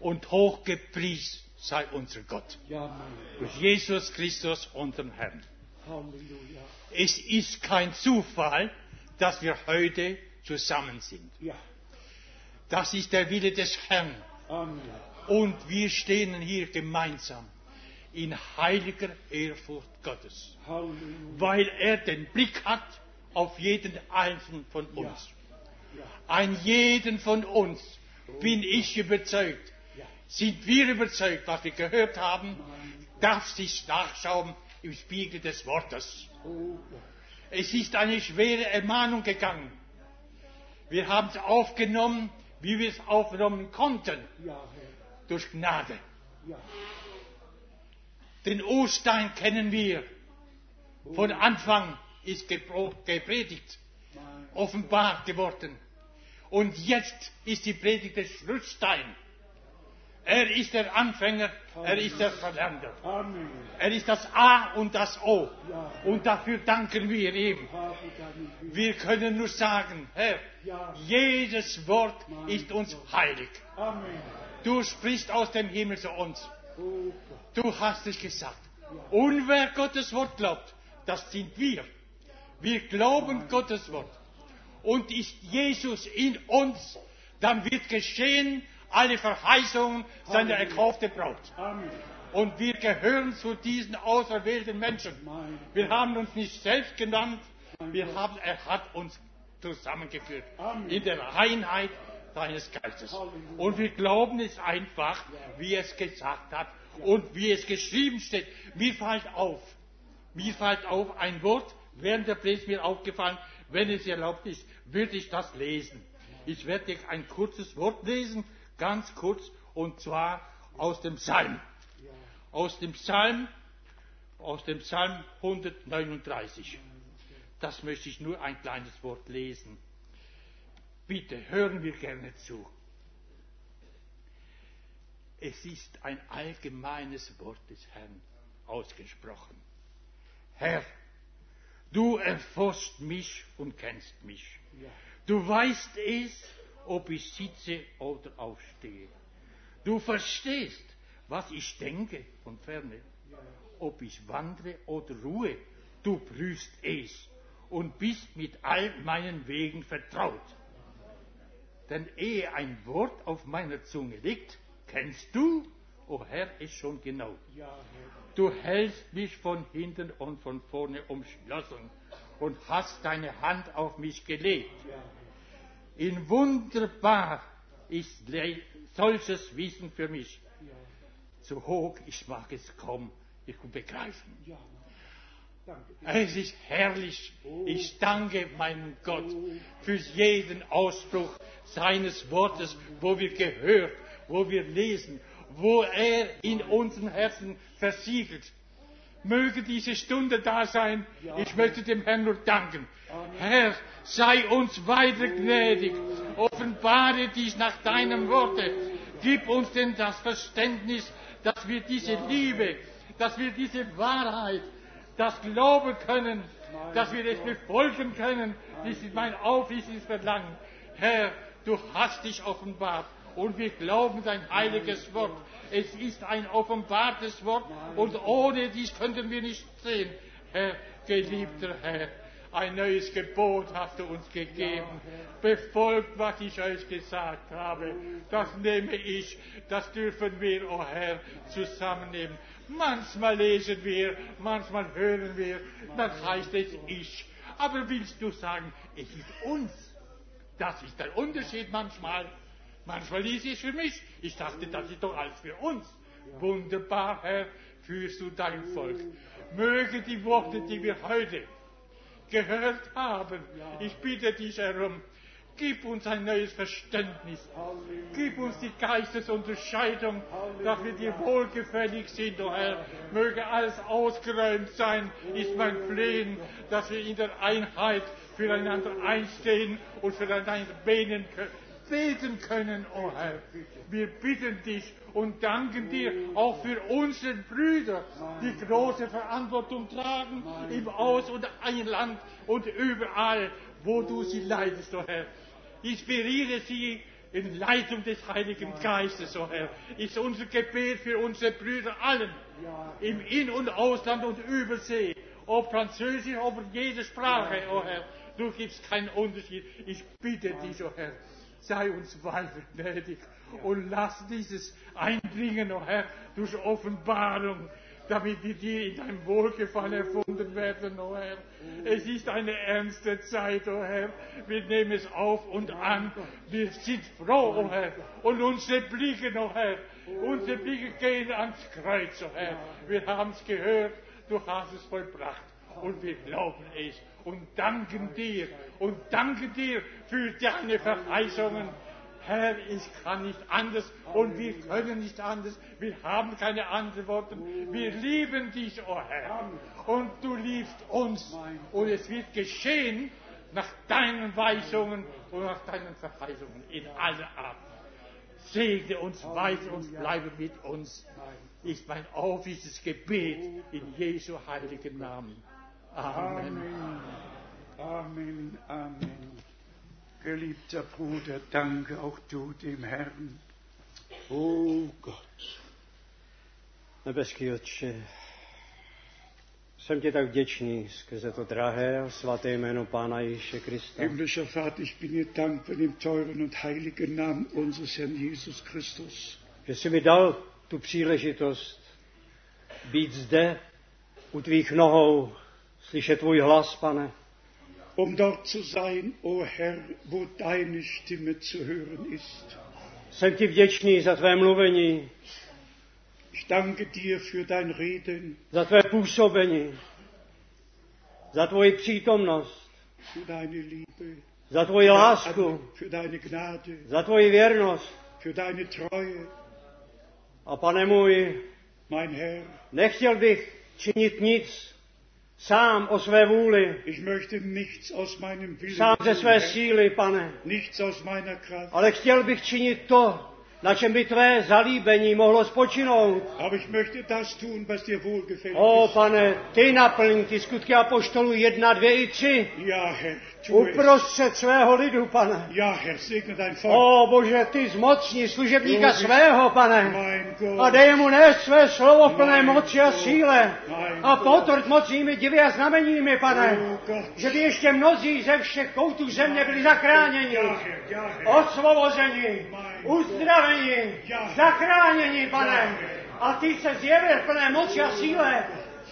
und hochgepriesen sei unser Gott. Durch Jesus Christus, unseren Herrn. Es ist kein Zufall, dass wir heute zusammen sind. Ja. Das ist der Wille des Herrn. Amen. Und wir stehen hier gemeinsam in heiliger Ehrfurcht Gottes, Halleluja. weil er den Blick hat auf jeden einzelnen von uns. Ein jeden von uns bin ich überzeugt, sind wir überzeugt, was wir gehört haben, darf sich nachschauen im Spiegel des Wortes. Es ist eine schwere Ermahnung gegangen. Wir haben es aufgenommen, wie wir es aufgenommen konnten, durch Gnade. Den Ostern kennen wir. Von Anfang ist gepredigt, offenbart geworden. Und jetzt ist die Predigt des Schlussstein. Er ist der Anfänger, er ist der. Amen. Er ist das A und das O. Und dafür danken wir ihm. Wir können nur sagen, Herr, jedes Wort ist uns heilig. Du sprichst aus dem Himmel zu uns. Oh. Du hast es gesagt. Und wer Gottes Wort glaubt, das sind wir. Wir glauben Gottes Wort. Und ist Jesus in uns, dann wird geschehen alle Verheißungen seiner Halleluja. erkauften Braut. Amen. Und wir gehören zu diesen auserwählten Menschen. Wir haben uns nicht selbst genannt, wir haben, er hat uns zusammengeführt Amen. in der Reinheit seines Geistes. Halleluja. Und wir glauben es einfach, wie er es gesagt hat und wie es geschrieben steht. Mir fällt auf, mir fällt auf ein Wort, während der Predigt mir aufgefallen, wenn es erlaubt ist, würde ich das lesen. Ich werde jetzt ein kurzes Wort lesen, ganz kurz, und zwar aus dem Psalm. Aus dem Psalm, aus dem Psalm 139. Das möchte ich nur ein kleines Wort lesen. Bitte hören wir gerne zu. Es ist ein allgemeines Wort des Herrn ausgesprochen. Herr, du erforscht mich und kennst mich. Du weißt es, ob ich sitze oder aufstehe. Du verstehst, was ich denke von ferne. Ob ich wandre oder ruhe, du prüfst es und bist mit all meinen Wegen vertraut. Denn ehe ein Wort auf meiner Zunge liegt, kennst du, o Herr, es schon genau. Du hältst mich von hinten und von vorne umschlossen und hast deine Hand auf mich gelegt. In wunderbar ist solches Wissen für mich. Zu hoch, ich mag es kaum ich begreifen. Ja. Es ist herrlich. Ich danke meinem Gott für jeden Ausspruch seines Wortes, wo wir gehört, wo wir lesen, wo er in unseren Herzen versiegelt. Möge diese Stunde da sein. Ich möchte dem Herrn nur danken. Herr, sei uns weiter gnädig. Offenbare dies nach deinem Worte. Gib uns denn das Verständnis, dass wir diese Liebe, dass wir diese Wahrheit, das glauben können, dass wir es befolgen können. Dies ist mein aufrichtiges Verlangen. Herr, du hast dich offenbart und wir glauben dein heiliges Wort. Es ist ein offenbartes Wort und ohne dies könnten wir nicht sehen. Herr, geliebter Herr, ein neues Gebot hast du uns gegeben. Befolgt, was ich euch gesagt habe. Das nehme ich, das dürfen wir, o oh Herr, zusammennehmen. Manchmal lesen wir, manchmal hören wir, dann heißt es ich. Aber willst du sagen, es ist uns? Das ist der Unterschied manchmal. Manchmal ließ ich es für mich. Ich dachte, das ist doch alles für uns. Wunderbar, Herr, führst du dein Volk. Möge die Worte, die wir heute gehört haben, ich bitte dich darum, gib uns ein neues Verständnis. Gib uns die Geistesunterscheidung, dass wir dir wohlgefällig sind, oh Herr. Möge alles ausgeräumt sein, ist mein Flehen, dass wir in der Einheit füreinander einstehen und füreinander beten können beten können, o oh Herr. Wir bitten dich und danken dir auch für unsere Brüder, die große Verantwortung tragen im Aus- und Einland und überall, wo du sie leitest, o oh Herr. Inspiriere sie in Leitung des Heiligen Geistes, o oh Herr. Ist unser Gebet für unsere Brüder allen, im In- und Ausland und Übersee, ob Französisch, ob jede Sprache, o oh Herr. Du gibst keinen Unterschied. Ich bitte dich, o oh Herr, sei uns weiter gnädig und lass dieses einbringen, o oh Herr, durch Offenbarung, damit wir dir in deinem Wohlgefallen erfunden werden, o oh Herr. Es ist eine ernste Zeit, o oh Herr. Wir nehmen es auf und an. Wir sind froh, o oh Herr. Und unsere Blicke, o oh Herr, unsere Blicke gehen ans Kreuz, o oh Herr. Wir haben es gehört, du hast es vollbracht. Und wir glauben es und danken dir und danken dir für deine Verheißungen. Herr, ich kann nicht anders und wir können nicht anders. Wir haben keine Antworten. Wir lieben dich, o oh Herr. Und du liebst uns. Und es wird geschehen nach deinen Weisungen und nach deinen Verheißungen in aller Art. Segne uns weiter und bleibe mit uns. Ist mein aufrichtiges Gebet in Jesu heiligen Namen. Amen. Amen. Amen. Geliebter Bruder, danke auch du dem Herrn. Oh Gott. Nebeský Otče, jsem ti tak vděčný skrze to drahé a svaté jméno Pána Ježíše Krista. Himmlischer Vater, ich bin dir dankbar im teuren und heiligen Namen unseres Herrn Jesus Christus. Že jsi mi dal tu příležitost být zde u tvých nohou, slyšet tvůj hlas, pane. Um dort zu sein, o oh Herr, wo deine Stimme zu hören ist. Jsem ti vděčný za tvé mluvení, Ich danke dir für dein Reden, za tvé působení, za tvoji přítomnost, für deine Liebe, za tvoji lásku, für deine Gnade, za tvoji věrnost. für deine Treue, A pane můj, mein Herr. nechtěl bych činit nic sám o své vůli, Ich möchte nichts aus meinem Willen sám ze své síly, pane, nichts aus meiner Kraft, ale chtěl bych činit to, na čem by tvé zalíbení mohlo spočinout. aber ich möchte das tun, was dir wohlgefällt O pane, ty naplň ty skutky apoštolů jedna, dvě i tři. Ja, Herr. Uprostřed svého lidu, pane. Ja, Herr, segne dein Volk. O Bože, ty zmocni služebníka svého, pane. A dej mu nést své slovo v plné moci a síle. A potvrd mocnými divy a znameními, pane. Oh. Že by ještě mnozí ze všech koutů země byli zachráněni. Osvobozeni, uzdraveni, zachráněni, pane. A ty se zjevil v plné moci a síle.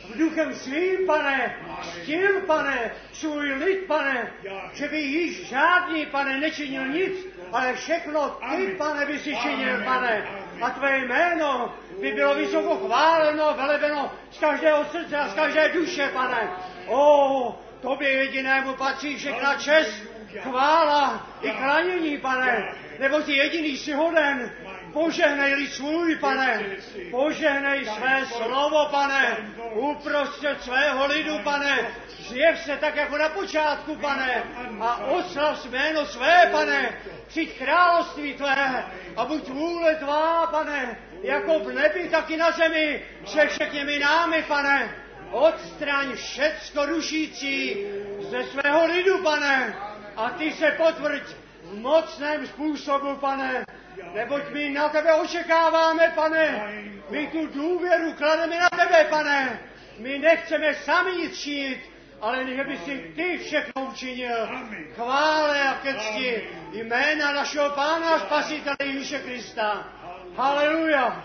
V duchem svým, pane, stil, pane, svůj lid, pane, že by již žádný, pane, nečinil nic, ale všechno ty, pane, by si činil, pane. A tvé jméno by bylo vysoko chváleno, velebeno z každého srdce a z každé duše, pane. O, tobě jedinému patří všechna čest, chvála i chránění, pane, nebo ty jediný si hoden Požehnej lid svůj, pane. Požehnej své slovo, pane. Uprostřed svého lidu, pane. Zjev se tak jako na počátku, pane. A oslav jméno své, pane. Přijď království tvé a buď vůle tvá, pane. Jako v nebi, tak i na zemi. Se všemi námi, pane. Odstraň všecko rušící ze svého lidu, pane. A ty se potvrď v mocném způsobu, pane. Neboť my na tebe očekáváme, pane. My tu důvěru klademe na tebe, pane. My nechceme sami nic činit, ale že by si ty všechno učinil. Chvále a ke cti jména našeho Pána a Spasitele Ježíše Krista. Haleluja.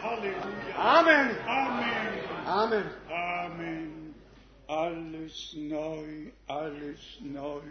Amen. Amen. Amen. Amen. Alles neu, alles neu.